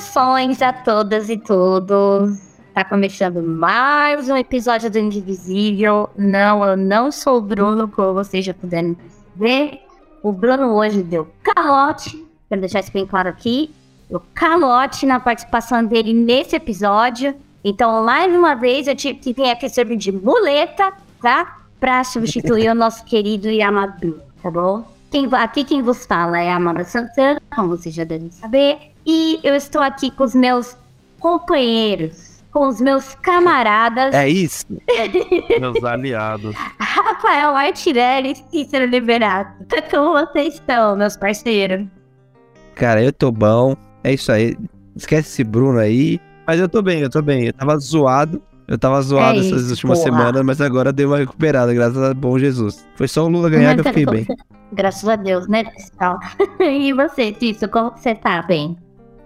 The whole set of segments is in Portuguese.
Saudações a todas e todos. Tá começando mais um episódio do Indivisível. Não, eu não sou o Bruno, como vocês já puderam perceber. O Bruno hoje deu calote, quero deixar isso bem claro aqui. Deu calote na participação dele nesse episódio. Então, mais uma vez, eu tive que vir aqui servir de muleta, tá? Pra substituir o nosso querido Yamadu, tá bom? Quem, aqui quem vos fala é a Amanda Santana, como vocês já devem saber. E eu estou aqui com os meus companheiros, com os meus camaradas. É isso. meus aliados. Rafael Artirelli e Cícero Liberato. Como vocês estão, meus parceiros? Cara, eu tô bom. É isso aí. Esquece esse Bruno aí. Mas eu tô bem, eu tô bem. Eu tava zoado. Eu tava zoado é essas últimas porra. semanas, mas agora deu uma recuperada, graças a bom Jesus. Foi só o Lula ganhar que eu fiquei bem. Graças a Deus, né, pessoal? e você, Tício, como você tá bem?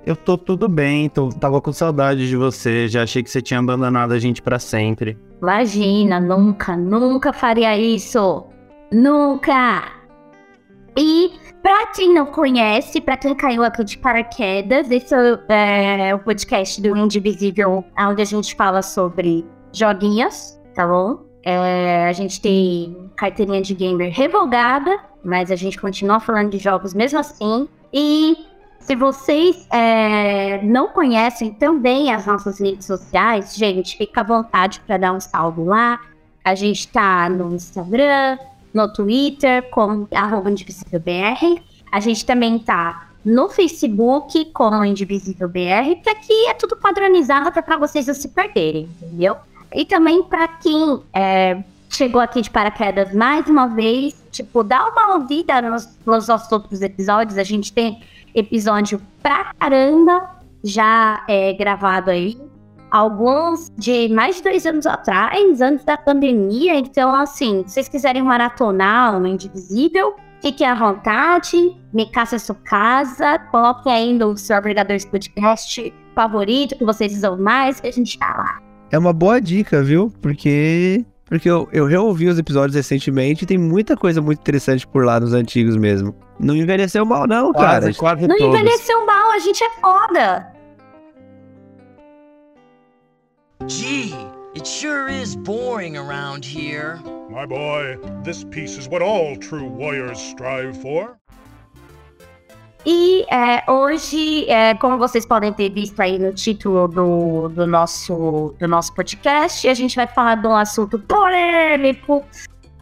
Eu tô tudo bem, tô, tava com saudade de você, já achei que você tinha abandonado a gente para sempre. Imagina, nunca, nunca faria isso. Nunca! E pra quem não conhece, pra quem caiu aqui de paraquedas, esse é o podcast do Indivisível, onde a gente fala sobre joguinhos, tá bom? É, a gente tem carteirinha de gamer revogada, mas a gente continua falando de jogos mesmo assim. E se vocês é, não conhecem também as nossas redes sociais, gente, fica à vontade para dar um salve lá. A gente está no Instagram, no Twitter, como arroba IndivisívelBR. A gente também está no Facebook como IndivisívelBR, que aqui é tudo padronizado para vocês não se perderem, entendeu? E também para quem é, chegou aqui de paraquedas mais uma vez, tipo, dá uma ouvida nos, nos nossos outros episódios. A gente tem episódio pra caramba já é, gravado aí. Alguns de mais de dois anos atrás, antes da pandemia. Então, assim, se vocês quiserem maratonar o Indivisível, fiquem à vontade, me caça sua casa, coloquem ainda o seu verdadeiro podcast favorito, que vocês usam mais, que a gente tá lá. É uma boa dica, viu? Porque porque eu, eu reouvi os episódios recentemente e tem muita coisa muito interessante por lá nos antigos mesmo. Não envelheceu mal, não, quase, cara. Quase não todos. envelheceu mal, a gente é foda. Gee, it sure is boring around here. My boy, this peace is what all true warriors strive for. E é, hoje, é, como vocês podem ter visto aí no título do, do, nosso, do nosso podcast, a gente vai falar de um assunto polêmico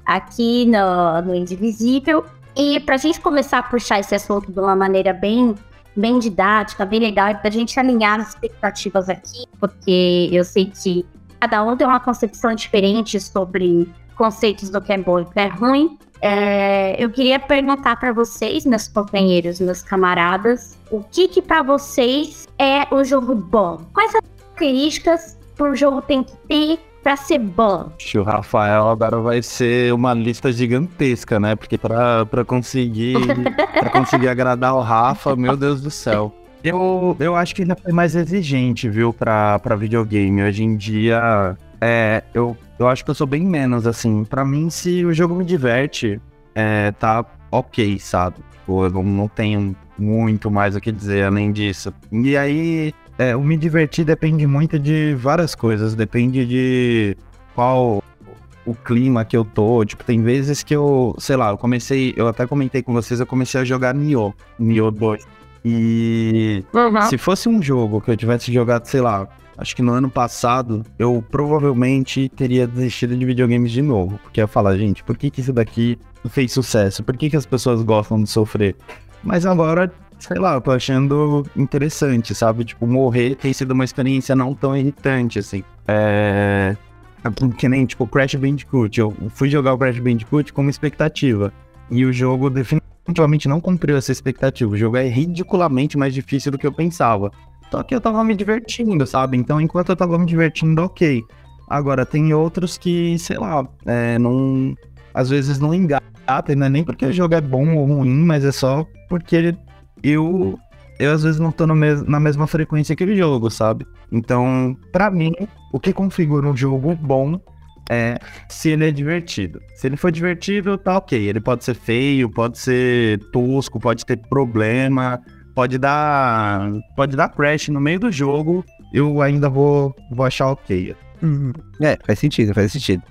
aqui no, no Indivisível. E para a gente começar a puxar esse assunto de uma maneira bem, bem didática, bem legal, para a gente alinhar as expectativas aqui, porque eu sei que cada um tem uma concepção diferente sobre conceitos do que é bom e do que é ruim. É, eu queria perguntar para vocês, meus companheiros, meus camaradas, o que que para vocês é o jogo bom? Quais as características que o jogo tem que ter para ser bom? O Rafael agora vai ser uma lista gigantesca, né? Porque para conseguir para conseguir agradar o Rafa, meu Deus do céu. Eu, eu acho que ainda foi mais exigente, viu, pra, pra videogame. Hoje em dia, é, eu eu acho que eu sou bem menos, assim. para mim, se o jogo me diverte, é, tá ok, sabe? Tipo, eu não, não tenho muito mais o que dizer além disso. E aí, é, o me divertir depende muito de várias coisas. Depende de qual o clima que eu tô. Tipo, tem vezes que eu, sei lá, eu comecei, eu até comentei com vocês, eu comecei a jogar Nioh, Nioh 2. E uhum. se fosse um jogo que eu tivesse jogado, sei lá, acho que no ano passado, eu provavelmente teria desistido de videogames de novo. Porque eu ia falar, gente, por que, que isso daqui fez sucesso? Por que, que as pessoas gostam de sofrer? Mas agora, sei lá, eu tô achando interessante, sabe? Tipo, morrer tem sido uma experiência não tão irritante, assim. É. Que nem, tipo, Crash Bandicoot. Eu fui jogar o Crash Bandicoot com uma expectativa. E o jogo definitivamente não cumpriu essa expectativa. O jogo é ridiculamente mais difícil do que eu pensava. Só que eu tava me divertindo, sabe? Então, enquanto eu tava me divertindo, ok. Agora, tem outros que, sei lá, é, não. Às vezes não engata, não é nem porque o jogo é bom ou ruim, mas é só porque eu. Eu às vezes não tô mes na mesma frequência que o jogo, sabe? Então, para mim, o que configura um jogo bom é se ele é divertido. Se ele for divertido, tá ok. Ele pode ser feio, pode ser tosco, pode ter problema, pode dar. Pode dar crash no meio do jogo. Eu ainda vou, vou achar ok. Uhum. É, faz sentido, faz sentido.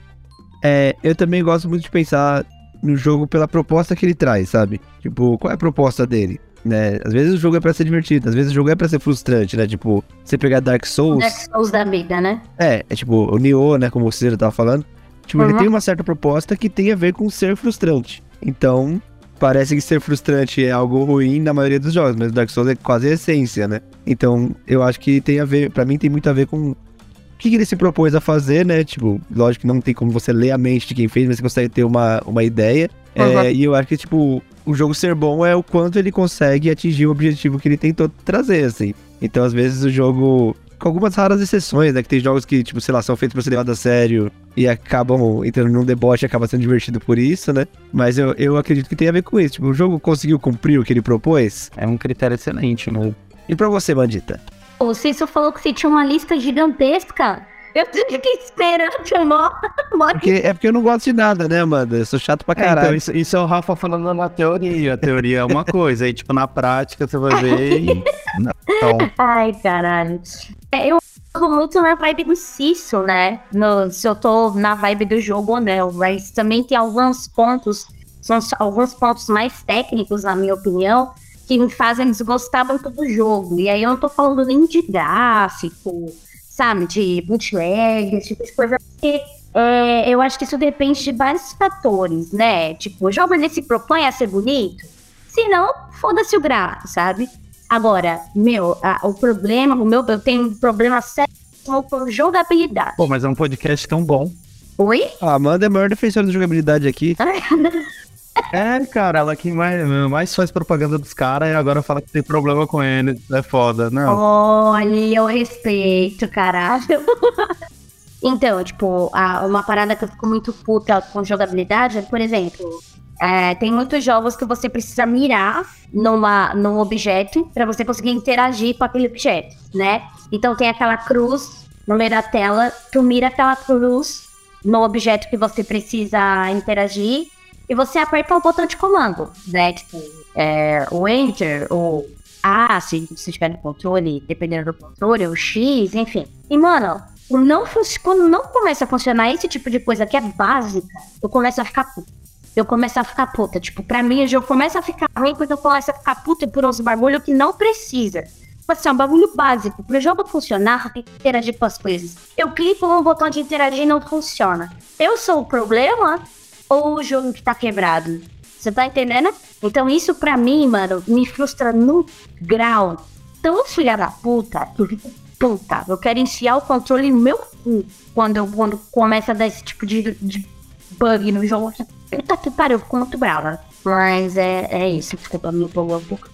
É, eu também gosto muito de pensar no jogo pela proposta que ele traz, sabe? Tipo, qual é a proposta dele? Né? Às vezes o jogo é pra ser divertido, às vezes o jogo é pra ser frustrante, né? Tipo, você pegar Dark Souls. Dark Souls da vida, né? É, é tipo, o Nioh, né? Como você já tava falando. Tipo, uhum. ele tem uma certa proposta que tem a ver com ser frustrante. Então, parece que ser frustrante é algo ruim na maioria dos jogos, mas Dark Souls é quase a essência, né? Então, eu acho que tem a ver, para mim tem muito a ver com o que, que ele se propôs a fazer, né? Tipo, lógico que não tem como você ler a mente de quem fez, mas você consegue ter uma, uma ideia. Uhum. É, e eu acho que, tipo, o jogo ser bom é o quanto ele consegue atingir o objetivo que ele tentou trazer, assim. Então, às vezes, o jogo. Com algumas raras exceções, né? Que tem jogos que, tipo, sei lá, são feitos pra ser levado a sério e acabam entrando num deboche e acaba sendo divertido por isso, né? Mas eu, eu acredito que tem a ver com isso. Tipo, o jogo conseguiu cumprir o que ele propôs? É um critério excelente, né? E pra você, Bandita? O Cício falou que você tinha uma lista gigantesca. Eu fiquei esperando mó, porque, É porque eu não gosto de nada, né, Amanda? Eu sou chato pra caralho. É, então, isso, isso, é o Rafa falando na teoria. A teoria é uma coisa, aí, tipo, na prática você vai ver e... Então... Ai, caralho. É, eu tô muito na vibe do Cício, né? No, se eu tô na vibe do jogo ou não. Mas também tem alguns pontos, são alguns pontos mais técnicos, na minha opinião, que me fazem desgostar muito do jogo. E aí eu não tô falando nem de gráfico, sabe, de bootleg, esse tipo de coisa, porque é, eu acho que isso depende de vários fatores, né? Tipo, o jogo ele se propõe a ser bonito, se não, foda-se o gráfico, sabe? Agora, meu, a, o problema, o meu, eu tenho um problema sério com jogabilidade. Pô, mas é um podcast tão bom. Oi? A Amanda é a maior defensora de jogabilidade aqui. É, cara, ela que mais, mais faz propaganda dos caras e agora fala que tem problema com ele. É foda, não. Olha, eu respeito, caralho. então, tipo, uma parada que eu fico muito puta com jogabilidade é, por exemplo, é, tem muitos jogos que você precisa mirar numa, num objeto para você conseguir interagir com aquele objeto, né? Então tem aquela cruz no meio da tela, tu mira aquela cruz no objeto que você precisa interagir e você aperta o botão de comando, né? Tipo, é, o Enter, ou A, se você tiver no controle, dependendo do controle, o X, enfim. E, mano, não, quando não começa a funcionar esse tipo de coisa que é básica, eu começo a ficar puta. Eu começo a ficar puta. Tipo, pra mim, o jogo começa a ficar ruim quando eu começo a ficar puta por uns bagulho que não precisa. Tipo assim, é um bagulho básico. Pro jogo funcionar, tem que interagir com as coisas. Eu clico no botão de interagir e não funciona. Eu sou o problema ou o jogo que tá quebrado. Você tá entendendo? Então isso pra mim, mano, me frustra num grau tão filha da puta que eu fico puta. Eu quero enfiar o controle no meu cu quando, eu, quando começa a dar esse tipo de, de bug no jogo. Puta que pariu, eu fico muito brava. Mas é, é isso, desculpa, me empolgou um pouco.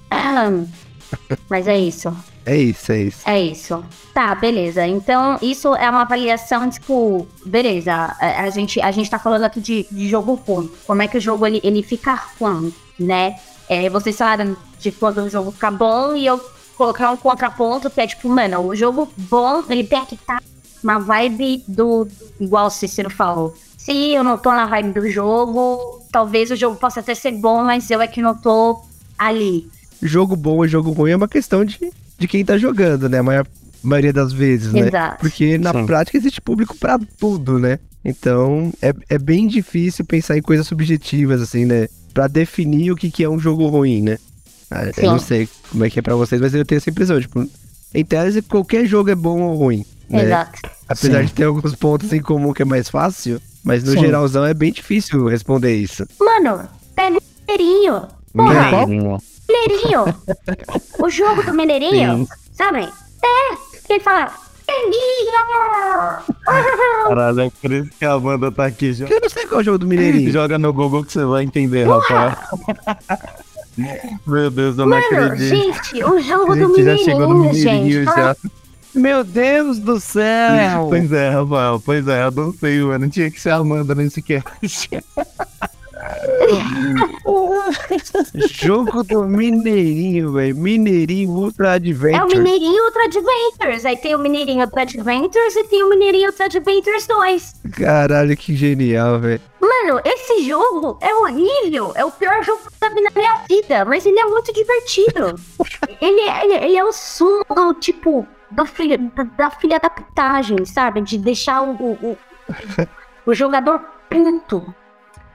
Mas é isso. É isso, é isso. É isso. Tá, beleza. Então, isso é uma avaliação, tipo, beleza. A, a gente, a gente tá falando aqui de, de jogo ruim. Como é que o jogo ele, ele fica ruim, né? É, vocês falaram de quando o jogo fica bom e eu colocar um contraponto que é tipo, mano, o jogo bom, ele tem que estar tá uma vibe do. Igual o Cícero falou. Se eu não tô na vibe do jogo, talvez o jogo possa até ser bom, mas eu é que não tô ali. Jogo bom ou jogo ruim é uma questão de de quem tá jogando, né? A maior, maioria das vezes, né? Exato. Porque na Sim. prática existe público para tudo, né? Então é, é bem difícil pensar em coisas subjetivas, assim, né? Pra definir o que, que é um jogo ruim, né? Ah, eu não sei como é que é pra vocês, mas eu tenho essa impressão, tipo, em tese qualquer jogo é bom ou ruim. Né? Exato. Apesar Sim. de ter alguns pontos em comum que é mais fácil, mas no Sim. geralzão é bem difícil responder isso. Mano, pega o mineirinho. Porra. Mineirinho. o jogo do Mineirinho, sabe? É, que ele fala. Caralho, é por isso que a Amanda tá aqui. Joga... Eu não sei qual é o jogo do Mineirinho. Joga no Google que você vai entender, rapaz. Meu Deus, eu não Mano, acredito. Gente, o jogo do Mineirinho, já chegou no Mineirinho gente. Já. Meu Deus do céu! Pois é, Rafael, pois é, eu não sei, mano. Tinha que ser a Amanda nesse cast. Jogo do Mineirinho, velho. Mineirinho Ultra Adventures. É o Mineirinho Ultra Adventures. Aí tem o Mineirinho Ultra Adventures e tem o Mineirinho Ultra Adventures 2. Caralho, que genial, velho. Mano, esse jogo é horrível. É o pior jogo que eu vi na minha vida. Mas ele é muito divertido. ele, é, ele, ele é o sumo, do, tipo, da filha, da, da filha da pitagem, sabe? De deixar o, o, o, o jogador puto.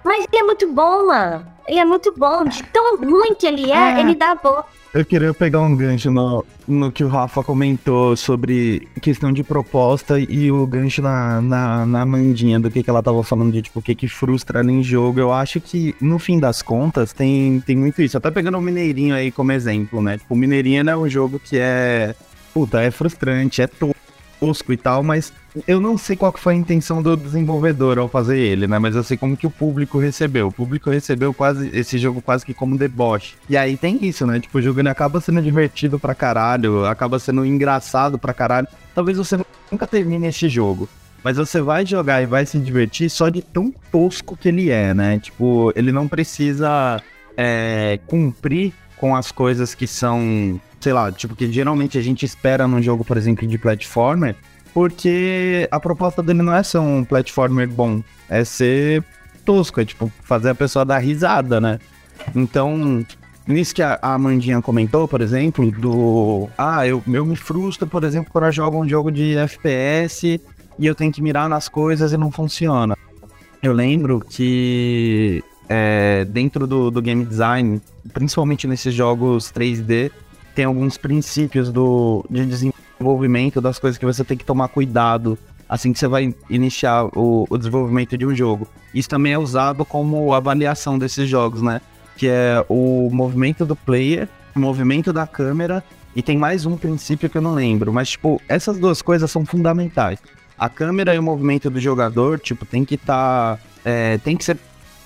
Mas ele é muito bom, mano. Ele é muito bom. De tão ruim que ele é, É. ele dá bom. Eu queria pegar um gancho no, no que o Rafa comentou sobre questão de proposta e o gancho na, na, na Mandinha, do que, que ela tava falando de tipo, o que, que frustra ela em jogo. Eu acho que, no fim das contas, tem, tem muito isso. Até pegando o Mineirinho aí como exemplo, né? Tipo, o Mineirinho é um jogo que é. Puta, é frustrante, é tosco e tal, mas eu não sei qual que foi a intenção do desenvolvedor ao fazer ele, né? Mas eu sei como que o público recebeu. O público recebeu quase esse jogo quase que como deboche. E aí tem isso, né? Tipo, o jogo ele acaba sendo divertido pra caralho, acaba sendo engraçado pra caralho. Talvez você nunca termine esse jogo. Mas você vai jogar e vai se divertir só de tão tosco que ele é, né? Tipo, ele não precisa é, cumprir com as coisas que são, sei lá, tipo, que geralmente a gente espera num jogo, por exemplo, de platformer, porque a proposta dele não é ser um platformer bom, é ser tosco, é tipo, fazer a pessoa dar risada, né? Então, nisso que a Amandinha comentou, por exemplo, do. Ah, eu, eu me frustro, por exemplo, quando eu jogo um jogo de FPS e eu tenho que mirar nas coisas e não funciona. Eu lembro que é, dentro do, do game design, principalmente nesses jogos 3D, tem alguns princípios do, de desenvolvimento das coisas que você tem que tomar cuidado assim que você vai iniciar o, o desenvolvimento de um jogo. Isso também é usado como avaliação desses jogos, né? Que é o movimento do player, o movimento da câmera e tem mais um princípio que eu não lembro, mas tipo, essas duas coisas são fundamentais. A câmera e o movimento do jogador, tipo, tem que estar. tem que ser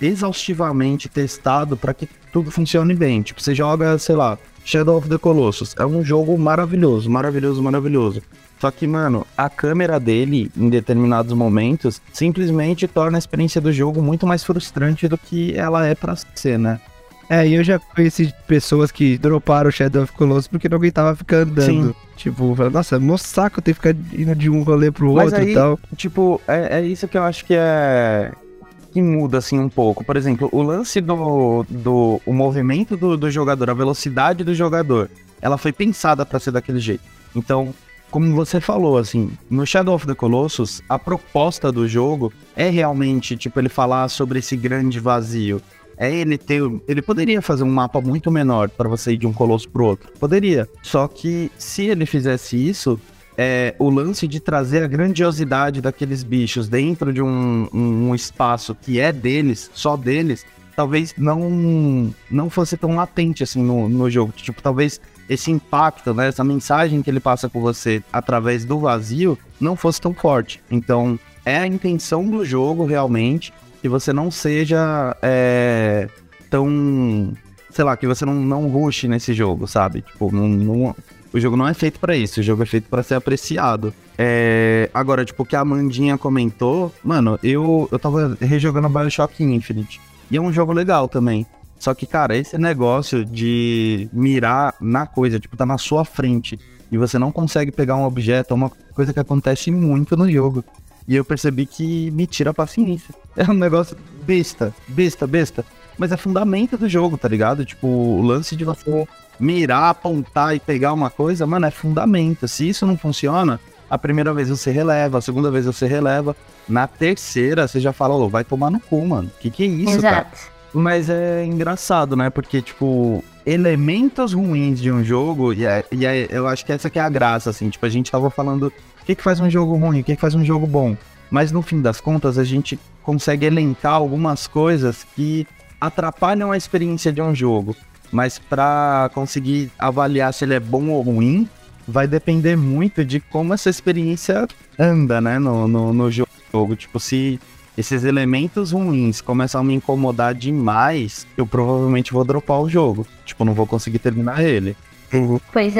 exaustivamente testado para que tudo funcione bem. Tipo, você joga, sei lá, Shadow of the Colossus. É um jogo maravilhoso, maravilhoso, maravilhoso. Só que, mano, a câmera dele, em determinados momentos, simplesmente torna a experiência do jogo muito mais frustrante do que ela é pra ser, né? É, e eu já conheci pessoas que droparam o Shadow of Colossus porque não aguentava ficar andando. Sim. Tipo, falando, nossa, meu saco ter que ficar indo de um rolê pro Mas outro aí- e tal. Tipo, é, é isso que eu acho que é. Que muda assim um pouco. Por exemplo, o lance do. do o movimento do, do jogador, a velocidade do jogador, ela foi pensada pra ser daquele jeito. Então, como você falou, assim, no Shadow of the Colossus, a proposta do jogo é realmente, tipo, ele falar sobre esse grande vazio. É ele ter. Ele poderia fazer um mapa muito menor pra você ir de um colosso pro outro. Poderia. Só que se ele fizesse isso, é, o lance de trazer a grandiosidade daqueles bichos dentro de um, um- um espaço que é deles, só deles, talvez não não fosse tão latente assim no, no jogo. Tipo, talvez esse impacto, né, essa mensagem que ele passa com você através do vazio não fosse tão forte. Então, é a intenção do jogo realmente que você não seja é, tão. Sei lá, que você não, não rush nesse jogo, sabe? Tipo, não, não- o jogo não é feito pra isso, o jogo é feito pra ser apreciado. É, agora, tipo, o que a Amandinha comentou, mano, eu, eu tava rejogando Bioshock Infinite. E é um jogo legal também. Só que, cara, esse negócio de mirar na coisa, tipo, tá na sua frente e você não consegue pegar um objeto, é uma coisa que acontece muito no jogo. E eu percebi que me tira a paciência. É um negócio besta, besta, besta. Mas é fundamento do jogo, tá ligado? Tipo, o lance de você mirar, apontar e pegar uma coisa, mano, é fundamento. Se isso não funciona, a primeira vez você releva, a segunda vez você releva. Na terceira, você já fala, ô, vai tomar no cu, mano. Que que é isso, cara? Exato. Mas é engraçado, né? Porque, tipo, elementos ruins de um jogo, e, é- e é- eu acho que essa que é a graça, assim. Tipo, a gente tava falando o que, que faz um jogo ruim, o que, que faz um jogo bom. Mas no fim das contas, a gente consegue elencar algumas coisas que atrapalham a experiência de um jogo. Mas pra conseguir avaliar se ele é bom ou ruim, vai depender muito de como essa experiência anda, né? No, no, no jogo. Tipo, se esses elementos ruins começam a me incomodar demais, eu provavelmente vou dropar o jogo. Tipo, não vou conseguir terminar ele. Pois é.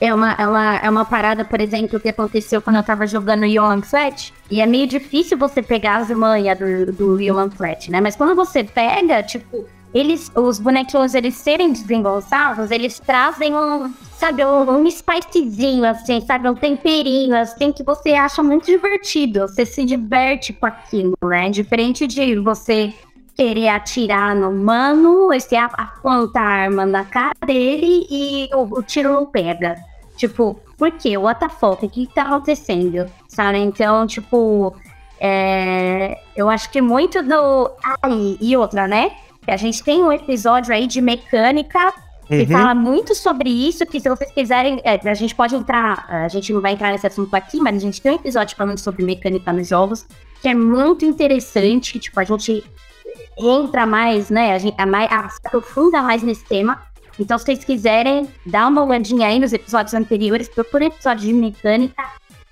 É uma, é, uma, é uma parada, por exemplo, que aconteceu quando eu tava jogando Human Flat. E é meio difícil você pegar as manhas do, do Human Flat, né? Mas quando você pega, tipo, eles, os bonequinhos, eles serem desengonçados, eles trazem um, sabe, um, um spicezinho, assim, sabe, um temperinho, assim, que você acha muito divertido. Você se diverte com aquilo, né? Diferente de você querer atirar no mano, esse aponta a arma na cara dele e o, o tiro não pega. Tipo, por quê? What the fuck? O que tá acontecendo? Sabe? Então, tipo, é, eu acho que muito do. Ah, e outra, né? A gente tem um episódio aí de mecânica que uhum. fala muito sobre isso, que se vocês quiserem, é, a gente pode entrar, a gente não vai entrar nesse assunto aqui, mas a gente tem um episódio falando sobre mecânica nos jogos, que é muito interessante, tipo, a gente entra mais, né, a gente a mais, a, aprofunda mais nesse tema. Então, se vocês quiserem, dá uma olhadinha aí nos episódios anteriores, procura episódio de mecânica,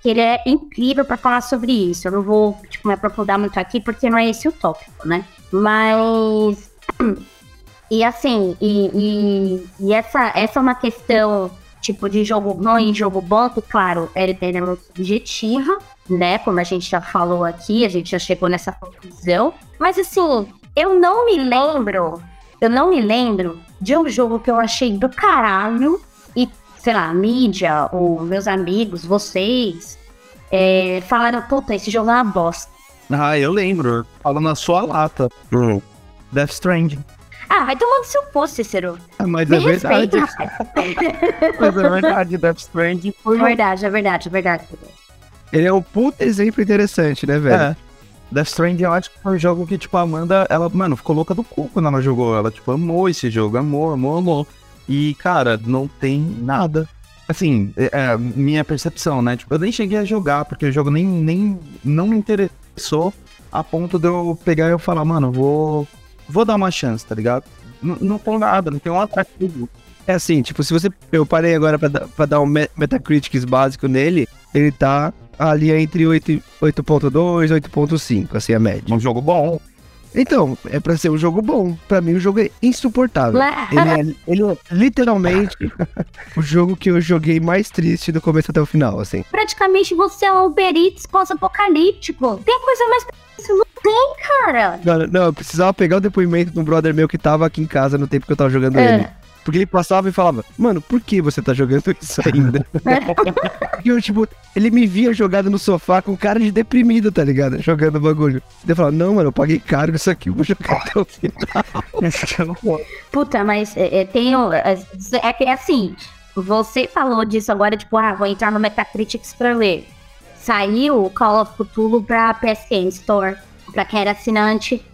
que ele é incrível para falar sobre isso. Eu não vou, tipo, me aprofundar muito aqui, porque não é esse o tópico, né? Mas e assim, e, e, e, essa, essa é uma questão, tipo, de jogo e jogo bom, que, claro, ele, é muito subjetiva, né? Como a gente já falou aqui, a gente já chegou nessa conclusão. Mas assim, eu não me lembro, eu não me lembro de um jogo que eu achei do caralho e, sei lá, a mídia, ou meus amigos, vocês, é, falaram, puta, esse jogo é uma bosta. Ah, eu lembro. Fala na sua lata. Hum. Death Stranding. Ah, vai tomando seu pô, Cícero. Ah, mas é verdade. mas é verdade, Death Stranding foi. É verdade, é verdade, é verdade. Ele é um puto exemplo interessante, né, velho? É. Death Stranding, eu acho que foi um jogo que, tipo, a Amanda, ela, mano, ficou louca do cu quando ela jogou. Ela, tipo, amou esse jogo, amou, amou, amou. E, cara, não tem nada. Assim, é, é, minha percepção, né? Tipo, eu nem cheguei a jogar, porque o jogo nem, nem não me interessou a ponto de eu pegar e eu falar, mano, vou, vou dar uma chance, tá ligado? N não tem nada, não tem um atrativo. É assim, tipo, se você. Eu parei agora pra, pra dar um Metacritics básico nele, ele tá ali entre 8.2 e 8.5, assim, a média. Um jogo bom. Então, é pra ser um jogo bom. Pra mim, o jogo é insuportável. ele, é, ele é literalmente o jogo que eu joguei mais triste do começo até o final, assim. Praticamente você é um Uber Eats pós-apocalíptico. Tem coisa mais isso não tem, cara. Não, não, eu precisava pegar o depoimento de um brother meu que tava aqui em casa no tempo que eu tava jogando é. ele. Porque ele passava e falava, mano, por que você tá jogando isso ainda? e eu, tipo, ele me via jogado no sofá com cara de deprimido, tá ligado? Jogando bagulho. Eu falava, não, mano, eu paguei caro isso aqui, eu vou jogar até o final. Puta, mas é, é, tem. É, é que é assim, você falou disso agora, tipo, ah, vou entrar no Metacritics pra ler. Saiu o Call of Cthulhu pra PSN Store, pra quem era assinante.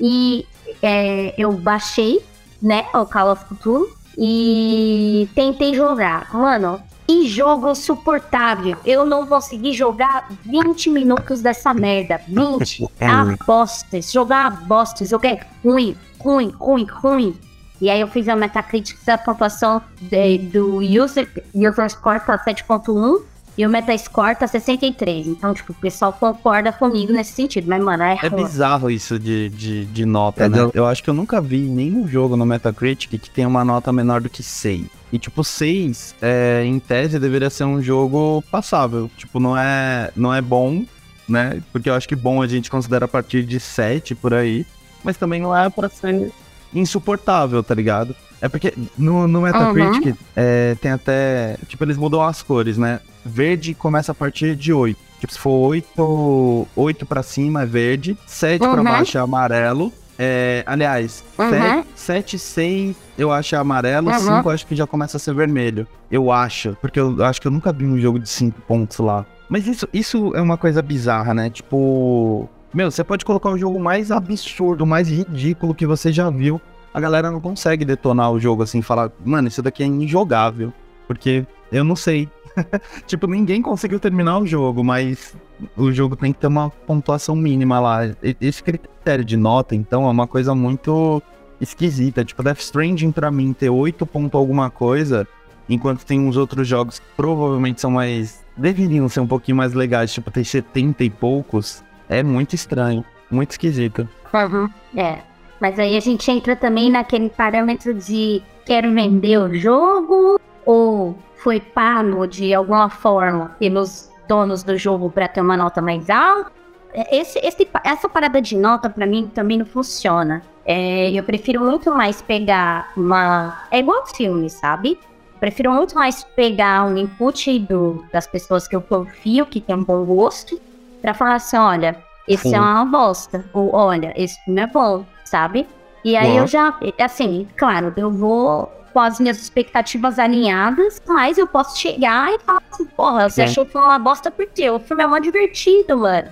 E é, eu baixei, né, o Call of Cthulhu e tentei jogar. Mano, e jogo suportável. Eu não consegui jogar 20 minutos dessa merda. 20 apostas. Jogar apostas. Joguei ruim, ruim, ruim, ruim. E aí eu fiz a Metacritic da pontuação de, do user, user score para 7.1 e o Metascore tá 63. Então, tipo, o pessoal concorda comigo nesse sentido. Mas, mano, é. É bizarro isso de, de, de nota, é, né? Não. Eu acho que eu nunca vi nenhum jogo no Metacritic que tenha uma nota menor do que 6. E, tipo, 6, é, em tese, deveria ser um jogo passável. Tipo, não é, não é bom, né? Porque eu acho que bom a gente considera a partir de 7 por aí. Mas também não é pra ser insuportável, tá ligado? É porque no, no Metacritic uhum. é, tem até. Tipo, eles mudam as cores, né? Verde começa a partir de 8. Tipo, se for 8, 8 pra cima é verde, 7 uhum. pra baixo é amarelo. É, aliás, uhum. 7, 6 eu acho é amarelo, uhum. 5 eu acho que já começa a ser vermelho. Eu acho, porque eu acho que eu nunca vi um jogo de 5 pontos lá. Mas isso, isso é uma coisa bizarra, né? Tipo, meu, você pode colocar o jogo mais absurdo, mais ridículo que você já viu a galera não consegue detonar o jogo assim, falar, mano, isso daqui é injogável. Porque eu não sei. tipo, ninguém conseguiu terminar o jogo, mas o jogo tem que ter uma pontuação mínima lá. Esse critério de nota, então, é uma coisa muito esquisita. Tipo, Death Stranding pra mim ter 8 ponto alguma coisa, enquanto tem uns outros jogos que provavelmente são mais. deveriam ser um pouquinho mais legais, tipo, ter 70 e poucos, é muito estranho, muito esquisito. Uhum. É. Mas aí a gente entra também naquele parâmetro de quero vender o jogo ou foi pago de alguma forma pelos donos do jogo para ter uma nota mais alta. É, esse, esse, essa parada de nota para mim também não funciona. É, eu prefiro muito mais pegar uma. É igual filme, sabe? Prefiro muito mais pegar um input do, das pessoas que eu confio, que tem um bom gosto, pra falar assim: olha, esse Sim. é uma bosta. Ou olha, esse filme é bom, sabe? E aí eu já, assim, claro, eu vou com as minhas expectativas alinhadas, mas eu posso chegar e falar assim, porra, você Sim. achou que foi uma bosta por quê? O filme é mó divertido, mano.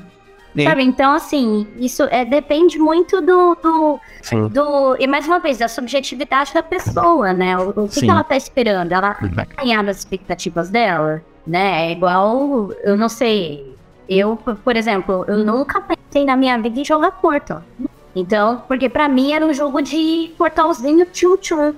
Sim. Sabe? Então, assim, isso é, depende muito do, do, Sim. do. E mais uma vez, da subjetividade da pessoa, né? O, o que, que ela tá esperando? Ela vai ganhar das expectativas dela, né? É igual, eu não sei. Eu, por exemplo, eu nunca pensei na minha vida em jogar Portal. Então, porque pra mim era um jogo de portalzinho tchum-tchum.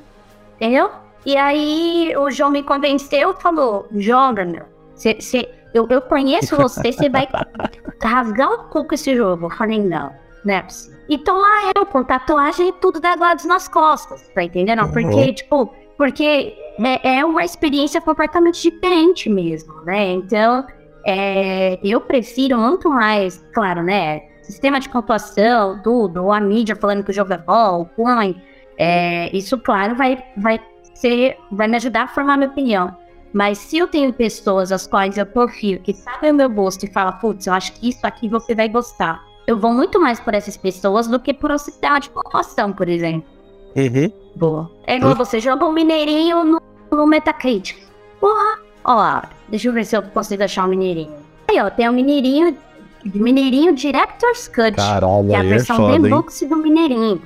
Entendeu? E aí o João me convenceu falou: joga, meu. Cê, cê- eu, eu conheço você, você vai rasgar o cu com esse jogo. Eu falei, não, é possível. E tô lá eu, com tatuagem e tudo degrados nas costas, tá entendendo? Porque, tipo, porque é, é uma experiência completamente diferente mesmo, né? Então, é, eu prefiro muito mais, claro, né? Sistema de pontuação, tudo, ou a mídia falando que o jogo é bom, põe. É, isso, claro, vai, vai ser, vai me ajudar a formar minha opinião. Mas se eu tenho pessoas às quais eu confio, que sabem o meu gosto e falam, putz, eu acho que isso aqui você vai gostar. Eu vou muito mais por essas pessoas do que por um sistema de pontuação, por exemplo. Uhum. Boa. É igual você joga um mineirinho no, no Metacritic. Porra, ó deixa eu ver se eu consigo achar um mineirinho. Aí, ó, tem um mineirinho, mineirinho Director's Cut. Caralho, Que é a é versão hein? deluxe do Mineirinho.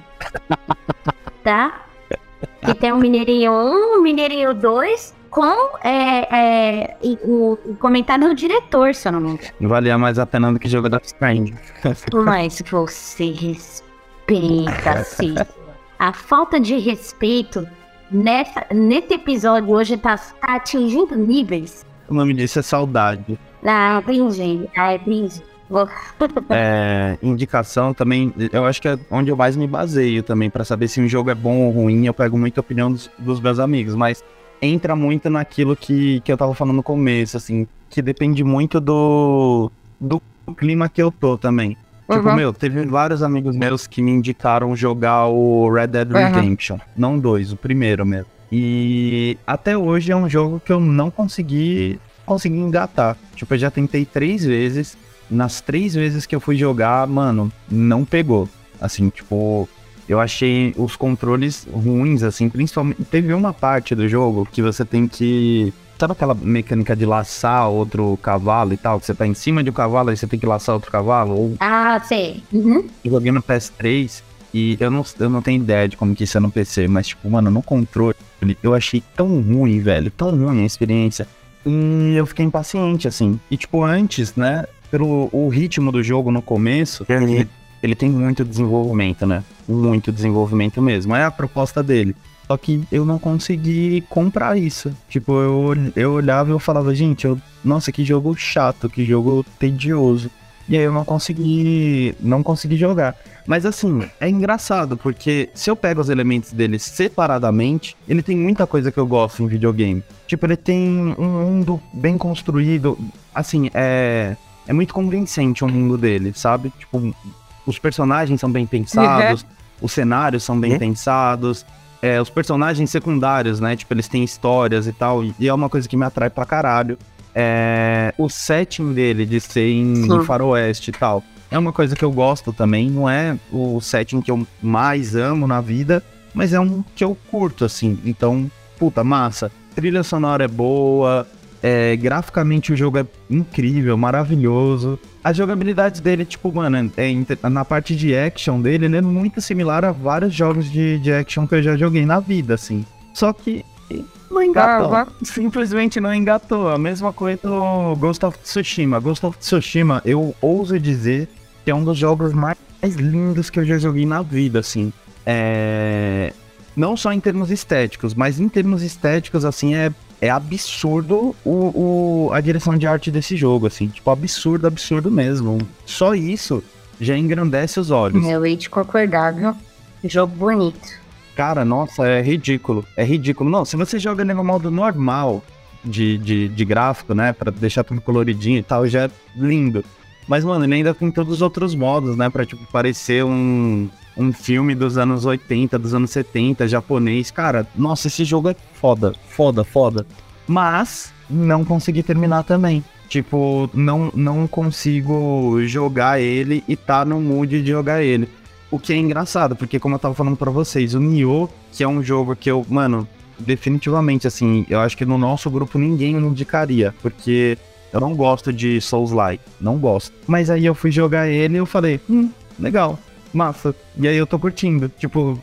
tá? E tem o Mineirinho 1, o Mineirinho 2, com é, é, o, o comentário do diretor, se eu não me engano. Valia mais a pena do que jogo da Strange. Mas você respeita, sim. A falta de respeito nessa, nesse episódio hoje tá, tá atingindo níveis. O nome disso é saudade. Ah, entendi. Ah, entendi. Vou- É, indicação também, eu acho que é onde eu mais me baseio também pra saber se um jogo é bom ou ruim. Eu pego muita opinião dos, dos meus amigos, mas entra muito naquilo que, que eu tava falando no começo, assim, que depende muito do, do clima que eu tô também. Tipo, Uhum. meu, teve vários amigos meus que me indicaram jogar o Red Dead Uhum. Redemption. Não dois, o primeiro mesmo. E até hoje é um jogo que eu não consegui, consegui engatar. Tipo, eu já tentei três vezes. Nas três vezes que eu fui jogar, mano, não pegou. Assim, tipo, eu achei os controles ruins, assim, principalmente. Teve uma parte do jogo que você tem que. Sabe aquela mecânica de laçar outro cavalo e tal? Que você tá em cima de um cavalo e você tem que laçar outro cavalo? Ou Ah, sei. Uhum. eu joguei no PS3 e eu não, eu não tenho ideia de como que isso é no PC, mas, tipo, mano, no controle, eu achei tão ruim, velho, tão ruim a experiência. E eu fiquei impaciente, assim. E, tipo, antes, né, pelo o ritmo do jogo no começo, ele, ele tem muito desenvolvimento, né? Muito desenvolvimento mesmo. É a proposta dele. Só que eu não consegui comprar isso. Tipo, eu, eu olhava e eu falava, gente, eu, nossa, que jogo chato, que jogo tedioso. E aí eu não consegui. Não consegui jogar. Mas assim, é engraçado, porque se eu pego os elementos dele separadamente, ele tem muita coisa que eu gosto em videogame. Tipo, ele tem um mundo bem construído. Assim, é. É muito convincente o mundo dele, sabe? Tipo, os personagens são bem pensados, os cenários são bem Uhum. pensados. É, os personagens secundários, né? Tipo, eles têm histórias e tal. E é uma coisa que me atrai pra caralho. É, o setting dele de ser em Sim. faroeste e tal. É uma coisa que eu gosto também. Não é o setting que eu mais amo na vida, mas é um que eu curto, assim. Então, puta, massa. Trilha sonora é boa. é, graficamente o jogo é incrível, maravilhoso. A jogabilidade dele, tipo, mano, é na parte de action dele, ele é muito similar a vários jogos de, de action que eu já joguei na vida, assim. Só que não engatou. Simplesmente não engatou. A mesma coisa do Ghost of Tsushima. Ghost of Tsushima, eu ouso dizer que é um dos jogos mais lindos que eu já joguei na vida, assim. É... Não só em termos estéticos, mas em termos estéticos, assim, é, é absurdo o, o- a direção de arte desse jogo, assim. Tipo, absurdo, absurdo mesmo. Só isso já engrandece os olhos. Eu ia te concordar, viu? Jogo bonito. Cara, nossa, é ridículo. É ridículo. Não, se você joga ele no modo normal de, de, de gráfico, né? Pra deixar tudo coloridinho e tal, já é lindo. Mas, mano, ele ainda tem todos os outros modos, né? Pra, tipo, parecer um, um filme dos anos 80, dos anos 70, japonês. Cara, nossa, esse jogo é foda, foda, foda. Mas não consegui terminar também. Tipo, não, não consigo jogar ele e tá no mood de jogar ele. O que é engraçado, porque como eu tava falando para vocês, o Nioh, que é um jogo que eu, mano, definitivamente, assim, eu acho que no nosso grupo ninguém indicaria, porque eu não gosto de Souls-like, não gosto. Mas aí eu fui jogar ele e eu falei, hum, legal, massa. E aí eu tô curtindo. Tipo,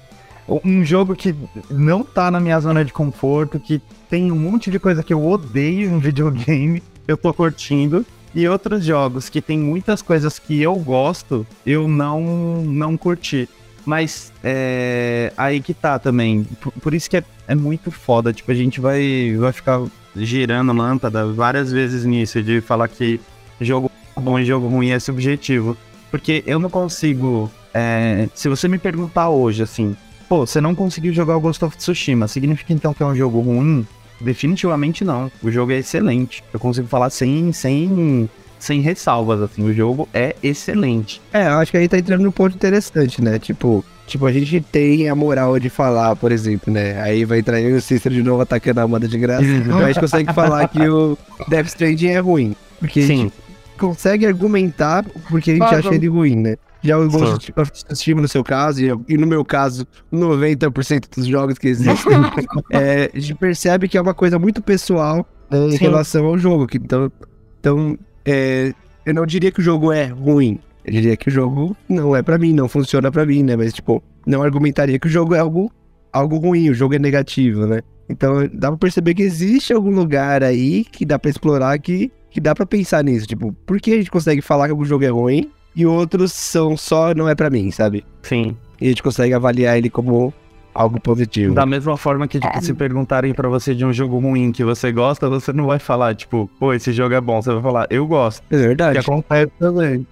um jogo que não tá na minha zona de conforto, que tem um monte de coisa que eu odeio em videogame, eu tô curtindo. E outros jogos que tem muitas coisas que eu gosto, eu não, não curti. Mas é, aí que tá também. Por, por, isso que é, é muito foda. Tipo, a gente vai, vai ficar girando lâmpada várias vezes nisso, de falar que jogo bom e jogo ruim é subjetivo. Porque eu não consigo. É, se você me perguntar hoje, assim, pô, você não conseguiu jogar o Ghost of Tsushima, significa então que é um jogo ruim? Definitivamente não. O jogo é excelente. Eu consigo falar sem, sem, sem ressalvas, assim. O jogo é excelente. É, eu acho que aí tá entrando num ponto interessante, né? Tipo, tipo, a gente tem a moral de falar, por exemplo, né? Aí vai entrar o Cícero de novo atacando a Amanda de graça. então a gente consegue falar que o Death Stranding é ruim. Porque Sim. a gente consegue argumentar porque a gente acha ele ruim, né? Já o Ghost of Tsushima no seu caso, e no meu caso, 90% dos jogos que existem, é, a gente percebe que é uma coisa muito pessoal né, em relação ao jogo. Que, então, então é, eu não diria que o jogo é ruim. Eu diria que o jogo não é para mim, não funciona para mim, né? Mas, tipo, não argumentaria que o jogo é algo, algo ruim, o jogo é negativo, né? Então, dá pra perceber que existe algum lugar aí que dá para explorar que, que dá para pensar nisso. Tipo, por que a gente consegue falar que algum jogo é ruim e outros são só não é para mim, sabe? Sim. E a gente consegue avaliar ele como algo positivo. Da mesma forma que, tipo, é. se perguntarem para você de um jogo ruim que você gosta, você não vai falar, tipo, pô, esse jogo é bom. Você vai falar, eu gosto. É verdade. Que acontece também.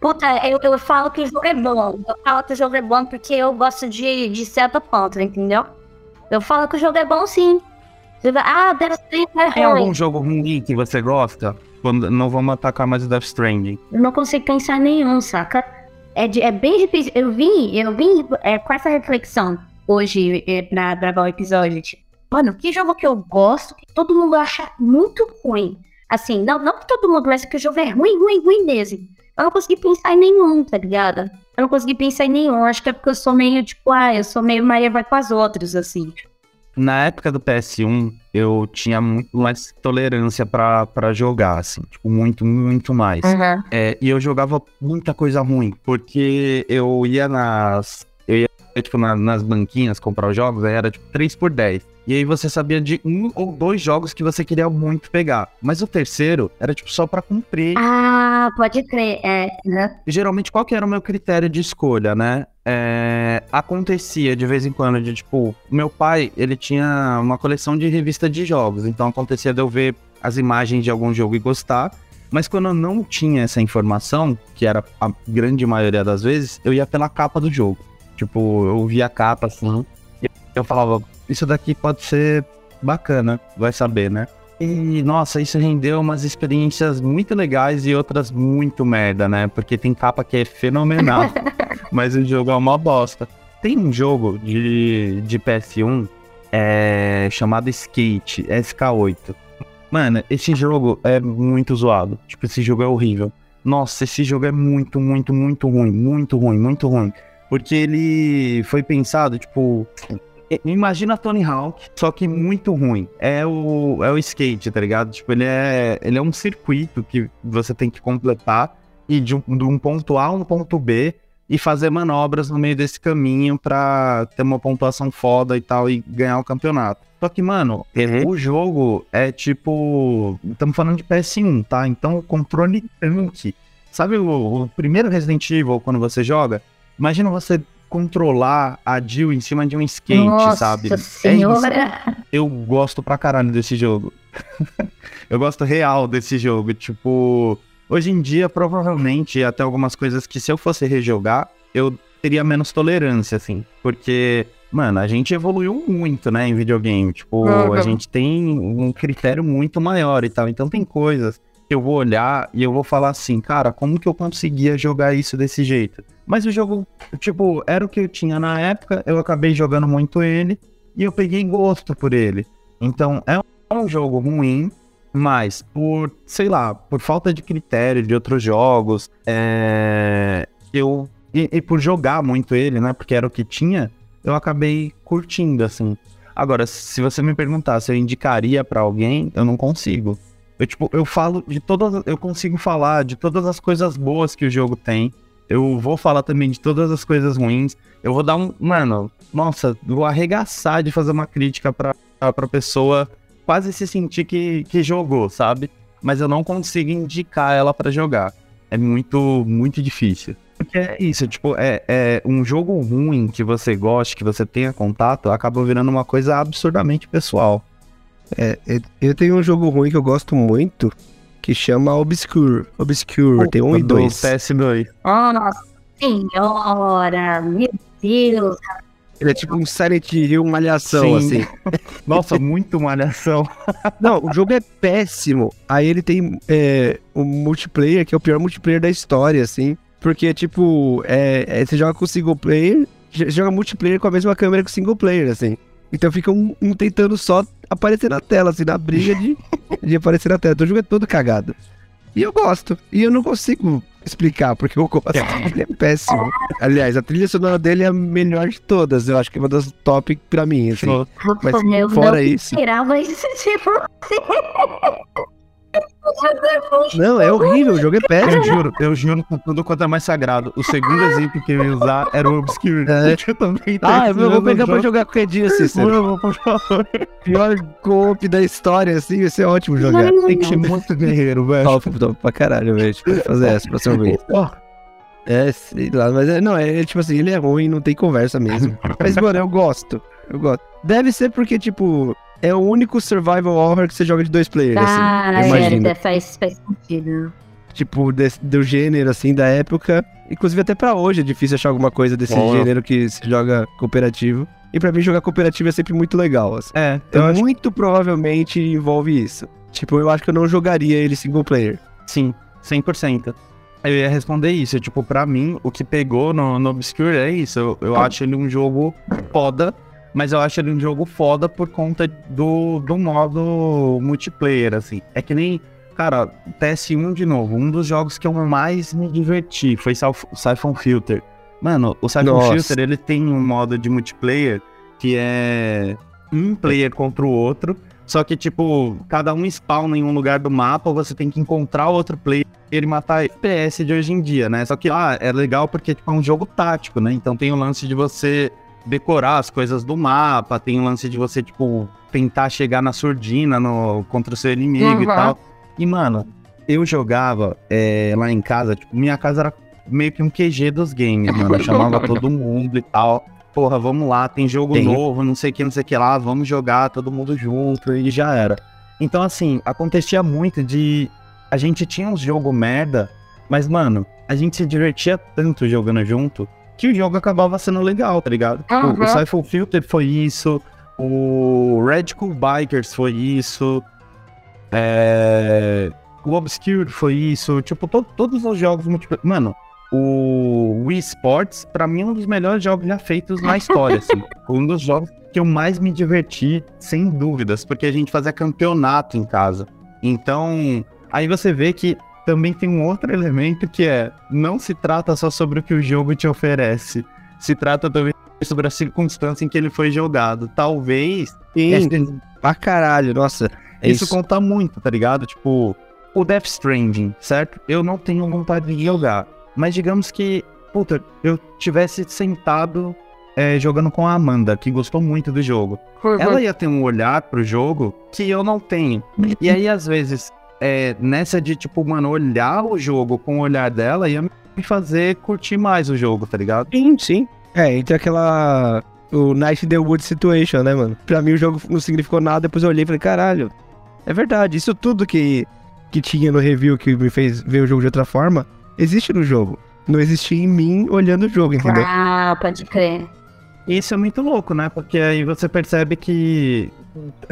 Puta, eu, eu falo que o jogo é bom. Eu falo que o jogo é bom porque eu gosto de, de certa ponto, entendeu? Eu falo que o jogo é bom sim. Ah, deve ser é Tem algum jogo ruim que você gosta? Não vamos atacar mais o Death Stranding. Eu não consigo pensar nenhum, saca? É, de, é bem difícil. Eu vim, eu vim é, com essa reflexão hoje é, pra gravar o episódio. Tipo, mano, que jogo que eu gosto, que todo mundo acha muito ruim. Assim, não, não que todo mundo acha que o jogo é ruim, ruim, ruim mesmo. Eu não consegui pensar em nenhum, tá ligado? Eu não consegui pensar em nenhum. Acho que é porque eu sou meio, tipo, ah, eu sou meio Maria vai com as outras, assim. Na época do PS1, eu tinha muito mais tolerância para jogar, assim, tipo, muito, muito mais. Uhum. É, e eu jogava muita coisa ruim, porque eu ia nas. Eu ia, tipo, na, nas banquinhas comprar os jogos, aí era tipo 3 por 10. E aí você sabia de um ou dois jogos que você queria muito pegar. Mas o terceiro era tipo só para cumprir. Ah, pode crer, é. Né? Geralmente, qual que era o meu critério de escolha, né? É, acontecia de vez em quando de tipo, meu pai, ele tinha uma coleção de revista de jogos, então acontecia de eu ver as imagens de algum jogo e gostar. Mas quando eu não tinha essa informação, que era a grande maioria das vezes, eu ia pela capa do jogo. Tipo, eu via a capa assim, eu falava, isso daqui pode ser bacana, vai saber, né? E, nossa, isso rendeu umas experiências muito legais e outras muito merda, né? Porque tem capa que é fenomenal, mas o jogo é uma bosta. Tem um jogo de, de PS1 é, chamado Skate, SK8. Mano, esse jogo é muito zoado. Tipo, esse jogo é horrível. Nossa, esse jogo é muito, muito, muito ruim. Muito ruim, muito ruim. Porque ele foi pensado, tipo, Imagina Tony Hawk, só que muito ruim. É o, é o skate, tá ligado? Tipo, ele é, ele é um circuito que você tem que completar e de um, de um ponto A a um ponto B e fazer manobras no meio desse caminho pra ter uma pontuação foda e tal e ganhar o campeonato. Só que, mano, uhum. o jogo é tipo. Estamos falando de PS1, tá? Então o controle tanque. Sabe o, o primeiro Resident Evil quando você joga? Imagina você controlar a Jill em cima de um skate, Nossa sabe? É senhora. É eu gosto pra caralho desse jogo. eu gosto real desse jogo. Tipo, hoje em dia, provavelmente, até algumas coisas que se eu fosse rejogar, eu teria menos tolerância, assim. Porque, mano, a gente evoluiu muito, né, em videogame. Tipo, uhum. a gente tem um critério muito maior e tal. Então tem coisas eu vou olhar e eu vou falar assim, cara, como que eu conseguia jogar isso desse jeito? Mas o jogo, tipo, era o que eu tinha na época, eu acabei jogando muito ele e eu peguei gosto por ele. Então é um jogo ruim, mas por, sei lá, por falta de critério de outros jogos, é, eu e, e, por jogar muito ele, né? Porque era o que tinha, eu acabei curtindo, assim. Agora, se você me perguntar se eu indicaria para alguém, eu não consigo. Eu, tipo, eu falo de todas. Eu consigo falar de todas as coisas boas que o jogo tem. Eu vou falar também de todas as coisas ruins. Eu vou dar um. Mano, nossa, vou arregaçar de fazer uma crítica pra, pra pessoa quase se sentir que, que jogou, sabe? Mas eu não consigo indicar ela para jogar. É muito, muito difícil. Porque é isso, tipo, é, é um jogo ruim que você goste, que você tenha contato, acaba virando uma coisa absurdamente pessoal. É, eu tenho um jogo ruim que eu gosto muito, que chama Obscure. Obscure, tem um e dois. PS2. Nossa senhora, meu Deus. Ele é tipo um Silent Hill malhação, Sim. assim. Nossa, muito malhação. Não, o jogo é péssimo. Aí ele tem é, o multiplayer, que é o pior multiplayer da história, assim. Porque, tipo, é, é, você joga com single player, joga multiplayer com a mesma câmera que o single player, assim. Então fica um, um tentando só aparecer na tela, assim, na briga de, de aparecer na tela. Então o jogo é todo cagado. E eu gosto. E eu não consigo explicar porque eu gosto. Ele é péssimo. Aliás, a trilha sonora dele é a melhor de todas. Eu acho que é uma das top pra mim, assim. Mas eu fora isso. Esperava esse tipo. Não, é horrível, o jogo é péssimo. Eu juro, eu juro com tudo quanto é mais sagrado. O segundo exemplo que eu ia usar era o Obscure. É. Eu também ah, eu vou pegar pra jogar qualquer dia, Cícero. Por favor. Pior golpe da história, assim, vai ser ótimo jogar. Tem que ser muito guerreiro, velho. Top, top pra caralho, velho. Tipo, fazer essa pra sua vez. É, sei lá, mas é, não, é tipo assim, ele é ruim, não tem conversa mesmo. Mas, mano, eu gosto. Eu gosto. Deve ser porque, tipo, é o único survival horror que você joga de dois players, assim, ah, assim. É, faz, faz sentido. Tipo, desse, do gênero, assim, da época. Inclusive até pra hoje é difícil achar alguma coisa desse gênero que se joga cooperativo. E pra mim jogar cooperativo é sempre muito legal, assim. É, então acho... muito provavelmente envolve isso. Tipo, eu acho que eu não jogaria ele single player. Sim, 100%. Eu ia responder isso, tipo, pra mim, o que pegou no, no Obscure é isso. Eu, eu acho ele um jogo foda, mas eu acho ele um jogo foda por conta do, do modo multiplayer, assim. É que nem, cara, TS1 de novo, um dos jogos que eu mais me diverti foi o Siphon Filter. Mano, o Siphon. Filter, ele tem um modo de multiplayer que é um player contra o outro, só que, tipo, cada um spawna em um lugar do mapa, você tem que encontrar outro player e matar FPS de hoje em dia, né? Só que ah, é legal porque tipo, é um jogo tático, né? Então tem o lance de você decorar as coisas do mapa, tem o lance de você, tipo, tentar chegar na surdina no, contra o seu inimigo uhum. e tal. E, mano, eu jogava é, lá em casa, tipo, minha casa era meio que um QG dos games, mano. Eu chamava todo mundo e tal. Porra, vamos lá, tem jogo tem. novo, não sei o que, não sei o que lá, vamos jogar todo mundo junto e já era. Então, assim, acontecia muito de. A gente tinha uns jogo merda, mas, mano, a gente se divertia tanto jogando junto que o jogo acabava sendo legal, tá ligado? Uhum. O, o Siphon Filter foi isso, o Radical Bikers foi isso, é... o Obscure foi isso, tipo, to todos os jogos multiplayer. Mano, o Wii Sports, pra mim, é um dos melhores jogos já feitos na história, assim. um dos jogos que eu mais me diverti, sem dúvidas, porque a gente fazia campeonato em casa. Então, aí você vê que também tem um outro elemento que é: não se trata só sobre o que o jogo te oferece, se trata também sobre a circunstância em que ele foi jogado. Talvez. Sim, pra caralho, nossa. É isso, isso conta muito, tá ligado? Tipo, o Death Stranding, certo? Eu não tenho vontade de jogar. Mas digamos que, puta, eu tivesse sentado é, jogando com a Amanda, que gostou muito do jogo. Ela ia ter um olhar pro jogo que eu não tenho. E aí, às vezes, é, nessa de, tipo, mano, olhar o jogo com o olhar dela ia me fazer curtir mais o jogo, tá ligado? Sim, sim. É, entre aquela. O Night in the Wood Situation, né, mano? Pra mim o jogo não significou nada, depois eu olhei e falei, caralho, é verdade, isso tudo que, que tinha no review que me fez ver o jogo de outra forma, existe no jogo. Não existia em mim olhando o jogo, entendeu? Ah, pode crer. Isso é muito louco, né? Porque aí você percebe que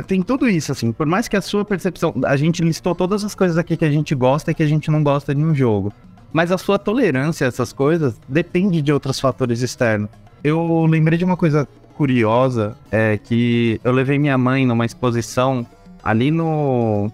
tem tudo isso, assim. Por mais que a sua percepção. A gente listou todas as coisas aqui que a gente gosta e que a gente não gosta de um jogo. Mas a sua tolerância a essas coisas depende de outros fatores externos. Eu lembrei de uma coisa curiosa, é que eu levei minha mãe numa exposição ali no.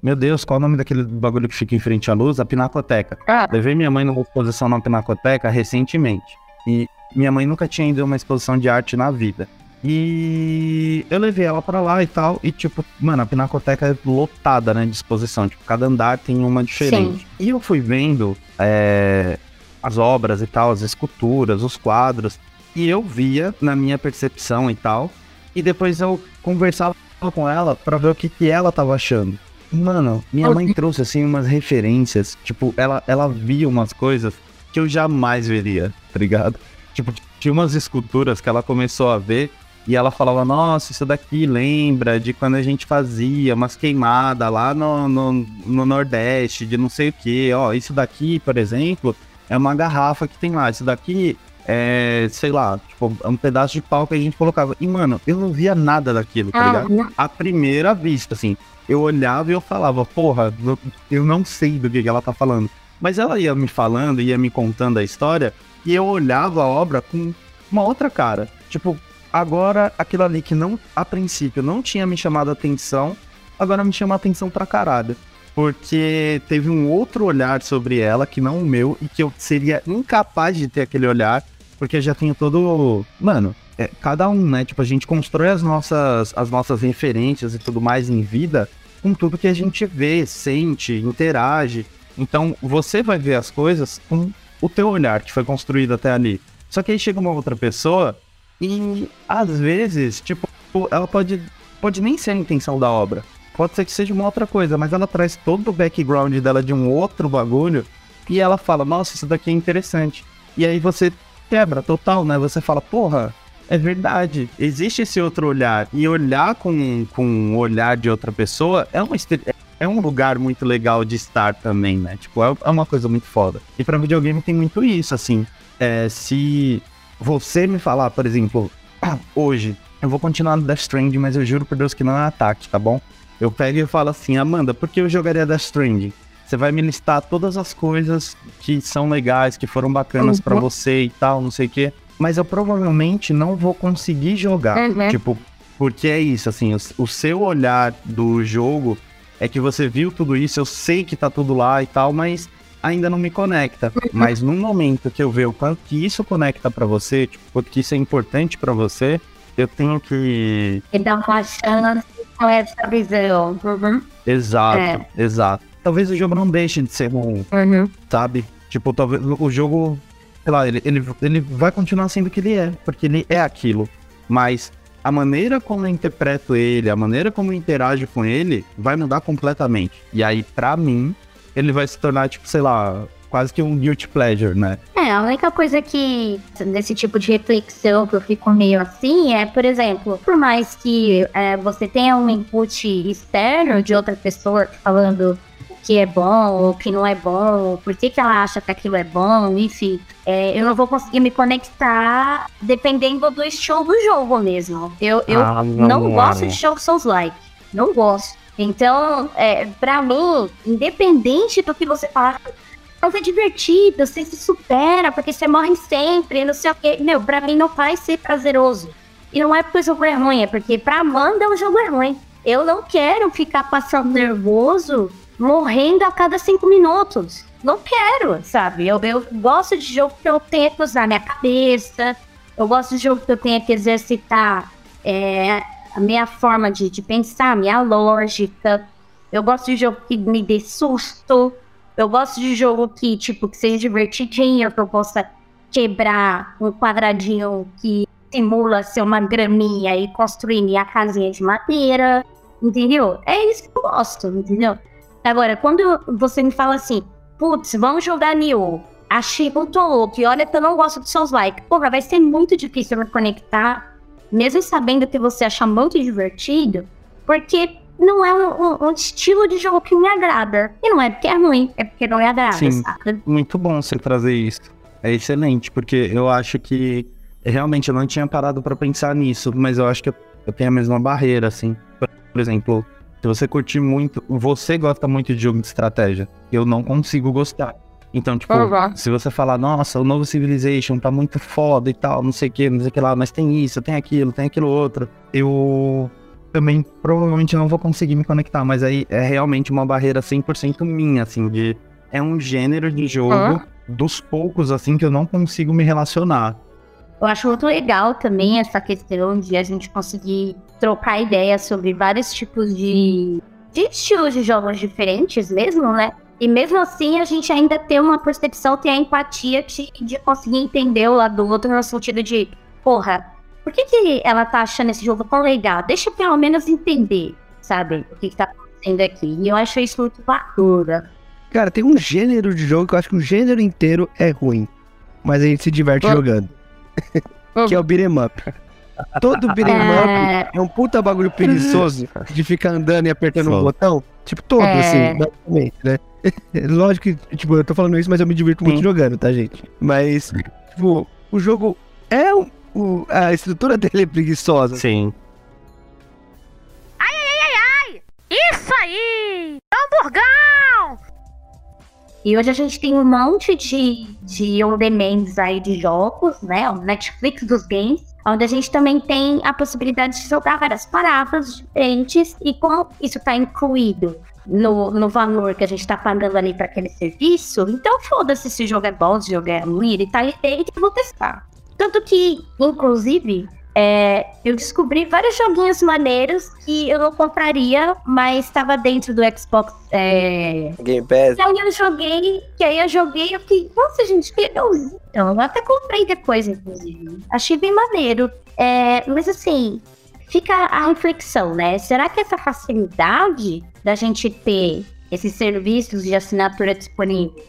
Meu Deus, qual é o nome daquele bagulho que fica em frente à luz? A Pinacoteca. Ah. Levei minha mãe numa exposição na Pinacoteca recentemente. E minha mãe nunca tinha ido a uma exposição de arte na vida. E eu levei ela para lá e tal. E, tipo, mano, a Pinacoteca é lotada, né? De exposição. Tipo, cada andar tem uma diferente. Sim. E eu fui vendo é, as obras e tal, as esculturas, os quadros. E eu via na minha percepção e tal. E depois eu conversava com ela para ver o que, que ela tava achando. Mano, minha mãe trouxe assim umas referências. Tipo, ela, ela via umas coisas que eu jamais veria, tá ligado? Tipo, tinha umas esculturas que ela começou a ver e ela falava, nossa, isso daqui lembra de quando a gente fazia umas queimadas lá no, no, no Nordeste, de não sei o que. Ó, isso daqui, por exemplo, é uma garrafa que tem lá. Isso daqui é, sei lá, tipo, é um pedaço de pau que a gente colocava. E, mano, eu não via nada daquilo, tá ah, ligado? Não. À primeira vista, assim, eu olhava e eu falava, porra, eu não sei do que ela tá falando. Mas ela ia me falando, ia me contando a história, e eu olhava a obra com uma outra cara. Tipo, agora aquilo ali que não, a princípio, não tinha me chamado a atenção, agora me chama a atenção pra caralho. Porque teve um outro olhar sobre ela, que não o meu, e que eu seria incapaz de ter aquele olhar, porque já tenho todo. Mano, é, cada um, né? Tipo, a gente constrói as nossas, as nossas referências e tudo mais em vida com tudo que a gente vê, sente, interage. Então, você vai ver as coisas com o teu olhar que foi construído até ali. Só que aí chega uma outra pessoa e às vezes, tipo, ela pode, pode nem ser a intenção da obra. Pode ser que seja uma outra coisa, mas ela traz todo o background dela de um outro bagulho e ela fala, nossa, isso daqui é interessante. E aí você quebra total, né? Você fala, porra, é verdade. Existe esse outro olhar. E olhar com, com o olhar de outra pessoa é uma, é um lugar muito legal de estar também, né? Tipo, é, é uma coisa muito foda. E pra videogame tem muito isso, assim. É, se você me falar, por exemplo, hoje, eu vou continuar no Death Stranding, mas eu juro por Deus que não é ataque, tá bom? Eu pego e falo assim, Amanda, por que eu jogaria Death Stranding? Você vai me listar todas as coisas que são legais, que foram bacanas uhum. para você e tal, não sei o quê. Mas eu provavelmente não vou conseguir jogar. Uhum. Tipo, porque é isso, assim, o, o seu olhar do jogo é que você viu tudo isso, eu sei que tá tudo lá e tal, mas ainda não me conecta. Uhum. Mas no momento que eu ver o quanto que isso conecta para você, tipo, quanto que isso é importante para você, eu tenho que. E dar uma chance com essa visão. Uhum. Exato, é. exato. Talvez o jogo não deixe de ser ruim, uhum. sabe? Tipo, talvez o jogo, sei lá, ele, ele, ele vai continuar sendo o que ele é, porque ele é aquilo. Mas a maneira como eu interpreto ele, a maneira como eu interajo com ele, vai mudar completamente. E aí, para mim, ele vai se tornar, tipo, sei lá, quase que um guilty pleasure, né? É, a única coisa que, nesse tipo de reflexão que eu fico meio assim, é, por exemplo, por mais que é, você tenha um input externo de outra pessoa falando que é bom ou que não é bom, por que, que ela acha que aquilo é bom, enfim. É, eu não vou conseguir me conectar dependendo do estilo do jogo mesmo. Eu, eu ah, não, não gosto de jogos Souls-like. Não gosto. Então, é, pra mim, independente do que você fala, é divertido, você se supera, porque você morre sempre, não sei o quê. Meu, pra mim não vai ser prazeroso. E não é porque o jogo é ruim, é porque pra Amanda o jogo é ruim. Eu não quero ficar passando nervoso morrendo a cada cinco minutos. Não quero, sabe? Eu, eu gosto de jogo que eu tenho que usar minha cabeça. Eu gosto de jogo que eu tenho que exercitar é, a minha forma de, de pensar, a minha lógica. Eu gosto de jogo que me dê susto. Eu gosto de jogo que, tipo, que seja divertidinho, que eu possa quebrar um quadradinho que simula ser uma graminha e construir minha casinha de madeira. Entendeu? É isso que eu gosto, entendeu? Agora, quando você me fala assim, putz, vamos jogar Nioh, achei muito louco, e olha que eu não gosto de seus likes, porra, vai ser muito difícil me conectar, mesmo sabendo que você acha muito divertido, porque não é um, um, um, estilo de jogo que me agrada. E não é porque é ruim, é porque não me agrada, Sim, sabe? Muito bom você trazer isso. É excelente, porque eu acho que realmente eu não tinha parado para pensar nisso, mas eu acho que eu tenho a mesma barreira, assim. Por exemplo, se você curtir muito, você gosta muito de jogo de estratégia. Eu não consigo gostar. Então, tipo, uhum. se você falar, nossa, o novo Civilization tá muito foda e tal, não sei o que, não sei o que lá, mas tem isso, tem aquilo, tem aquilo outro, eu também provavelmente não vou conseguir me conectar, mas aí é realmente uma barreira 100% minha, assim, de. É um gênero de jogo uhum. dos poucos, assim, que eu não consigo me relacionar. Eu acho muito legal também essa questão de a gente conseguir trocar ideias sobre vários tipos de, de estilos de jogos diferentes mesmo, né? E mesmo assim, a gente ainda tem uma percepção, tem a empatia de, de conseguir entender o lado do outro no sentido de, porra, por que, que ela tá achando esse jogo tão legal? Deixa eu pelo menos entender, sabe, o que, que tá acontecendo aqui. E eu acho isso muito bacana. Cara, tem um gênero de jogo que eu acho que o gênero inteiro é ruim. Mas a gente se diverte jogando. que é o beat'em up. Todo beat'em é... up é um puta bagulho preguiçoso de ficar andando e apertando um botão. Tipo, todo, é... assim, basicamente, né? Lógico que, tipo, eu tô falando isso, mas eu me divirto muito Sim. jogando, tá, gente? Mas, tipo, o jogo é o, a estrutura dele é preguiçosa. Sim. Ai, ai, ai, ai! Isso aí! Hamburgão! E hoje a gente tem um monte de, de on-demands aí de jogos, né? O Netflix dos games, onde a gente também tem a possibilidade de jogar várias palavras diferentes e como isso está incluído no, no valor que a gente está pagando ali para aquele serviço, então foda-se se o jogo é bom, se o jogo é ruim, ele tá ali dentro, eu testar. Tanto que, inclusive, é, eu descobri vários joguinhos maneiros que eu não compraria, mas estava dentro do Xbox é... Game Pass. Aí eu joguei, que aí eu joguei, eu fiquei, nossa, gente, que legalzinho. Então, eu até comprei depois, inclusive. Achei bem maneiro. É, mas assim, fica a reflexão, né? Será que essa facilidade da gente ter esses serviços de assinatura disponíveis,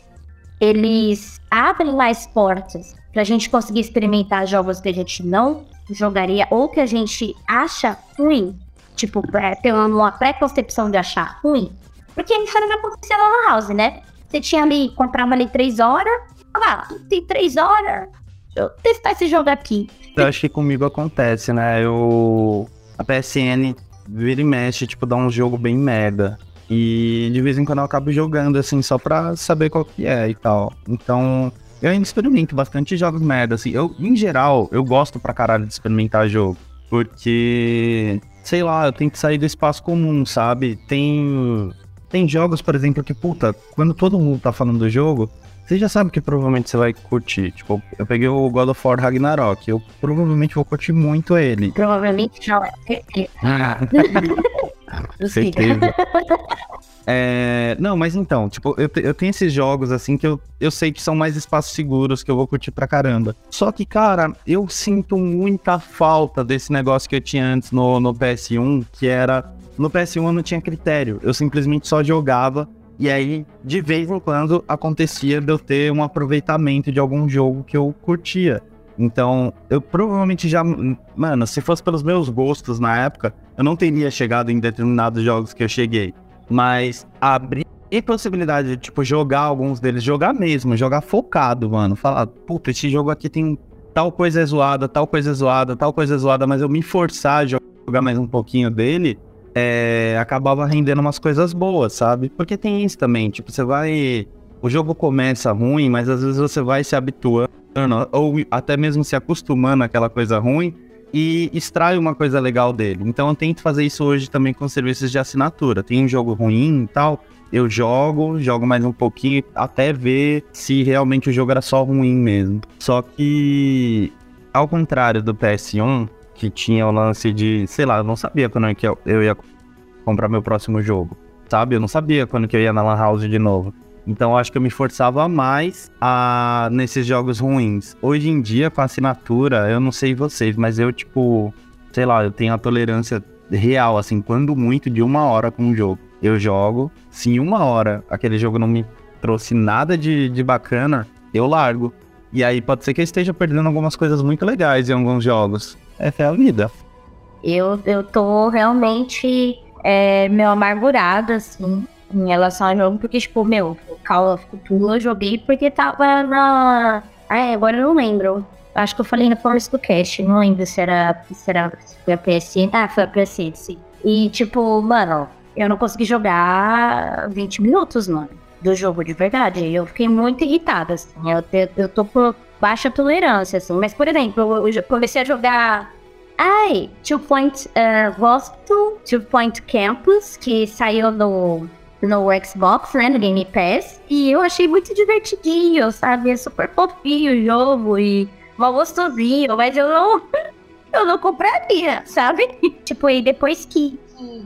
eles abrem mais portas para a gente conseguir experimentar jogos que a gente não jogaria ou que a gente acha ruim, tipo, é, ter uma pré-concepção de achar ruim. Porque isso não lá na house, né? Você tinha ali, comprava ali três horas, ah, tem três horas, eu testar esse jogo aqui. Eu acho que comigo acontece, né? Eu. A PSN vira e mexe, tipo, dá um jogo bem merda. E de vez em quando eu acabo jogando, assim, só pra saber qual que é e tal. Então, eu ainda experimento bastante jogos merda, assim. Eu, em geral, eu gosto pra caralho de experimentar jogo. Porque, sei lá, eu tenho que sair do espaço comum, sabe? Tem. Tem jogos, por exemplo, que, puta, quando todo mundo tá falando do jogo, você já sabe que provavelmente você vai curtir. Tipo, eu peguei o God of War Ragnarok. Eu provavelmente vou curtir muito ele. Provavelmente não é. Certeza. É, não, mas então, tipo, eu, eu tenho esses jogos assim que eu, eu sei que são mais espaços seguros, que eu vou curtir pra caramba. Só que, cara, eu sinto muita falta desse negócio que eu tinha antes no, no PS1, que era. No PS1 eu não tinha critério, eu simplesmente só jogava. E aí, de vez em quando, acontecia de eu ter um aproveitamento de algum jogo que eu curtia. Então, eu provavelmente já. Mano, se fosse pelos meus gostos na época, eu não teria chegado em determinados jogos que eu cheguei. Mas abrir possibilidade de, tipo, jogar alguns deles, jogar mesmo, jogar focado, mano. Falar, puta, esse jogo aqui tem tal coisa zoada, tal coisa zoada, tal coisa zoada, mas eu me forçar a jogar mais um pouquinho dele, é, acabava rendendo umas coisas boas, sabe? Porque tem isso também, tipo, você vai. O jogo começa ruim, mas às vezes você vai se habituando, ou até mesmo se acostumando àquela coisa ruim, e extrai uma coisa legal dele. Então eu tento fazer isso hoje também com serviços de assinatura. Tem um jogo ruim e tal, eu jogo, jogo mais um pouquinho até ver se realmente o jogo era só ruim mesmo. Só que, ao contrário do PS1, que tinha o lance de, sei lá, eu não sabia quando é eu ia comprar meu próximo jogo, sabe? Eu não sabia quando que eu ia na Lan House de novo. Então acho que eu me forçava mais a nesses jogos ruins. Hoje em dia, com a assinatura, eu não sei vocês, mas eu, tipo, sei lá, eu tenho a tolerância real, assim, quando muito, de uma hora com um jogo. Eu jogo, se em uma hora aquele jogo não me trouxe nada de, de bacana, eu largo. E aí pode ser que eu esteja perdendo algumas coisas muito legais em alguns jogos. Essa é a vida. Eu, eu tô realmente é, meio amargurada, assim, em relação ao jogo, porque, tipo, meu, Call of Cthulhu eu joguei porque tava na. Ah, agora eu não lembro. Acho que eu falei no começo do cast, não lembro se era, se era se foi a PSN. Ah, foi a PSN, sim. E tipo, mano, eu não consegui jogar 20 minutos, mano, do jogo de verdade. Eu fiquei muito irritada, assim. Eu, eu, eu tô por baixa tolerância, assim. Mas, por exemplo, eu comecei a jogar. Ai, Two Point uh, Hospital, Two Point Campus, que saiu no, no Xbox, né, no Game Pass. E eu achei muito divertidinho, sabe? É super fofinho o jogo e mal gostosinho, mas eu não. Eu não compraria, sabe? tipo, e depois que,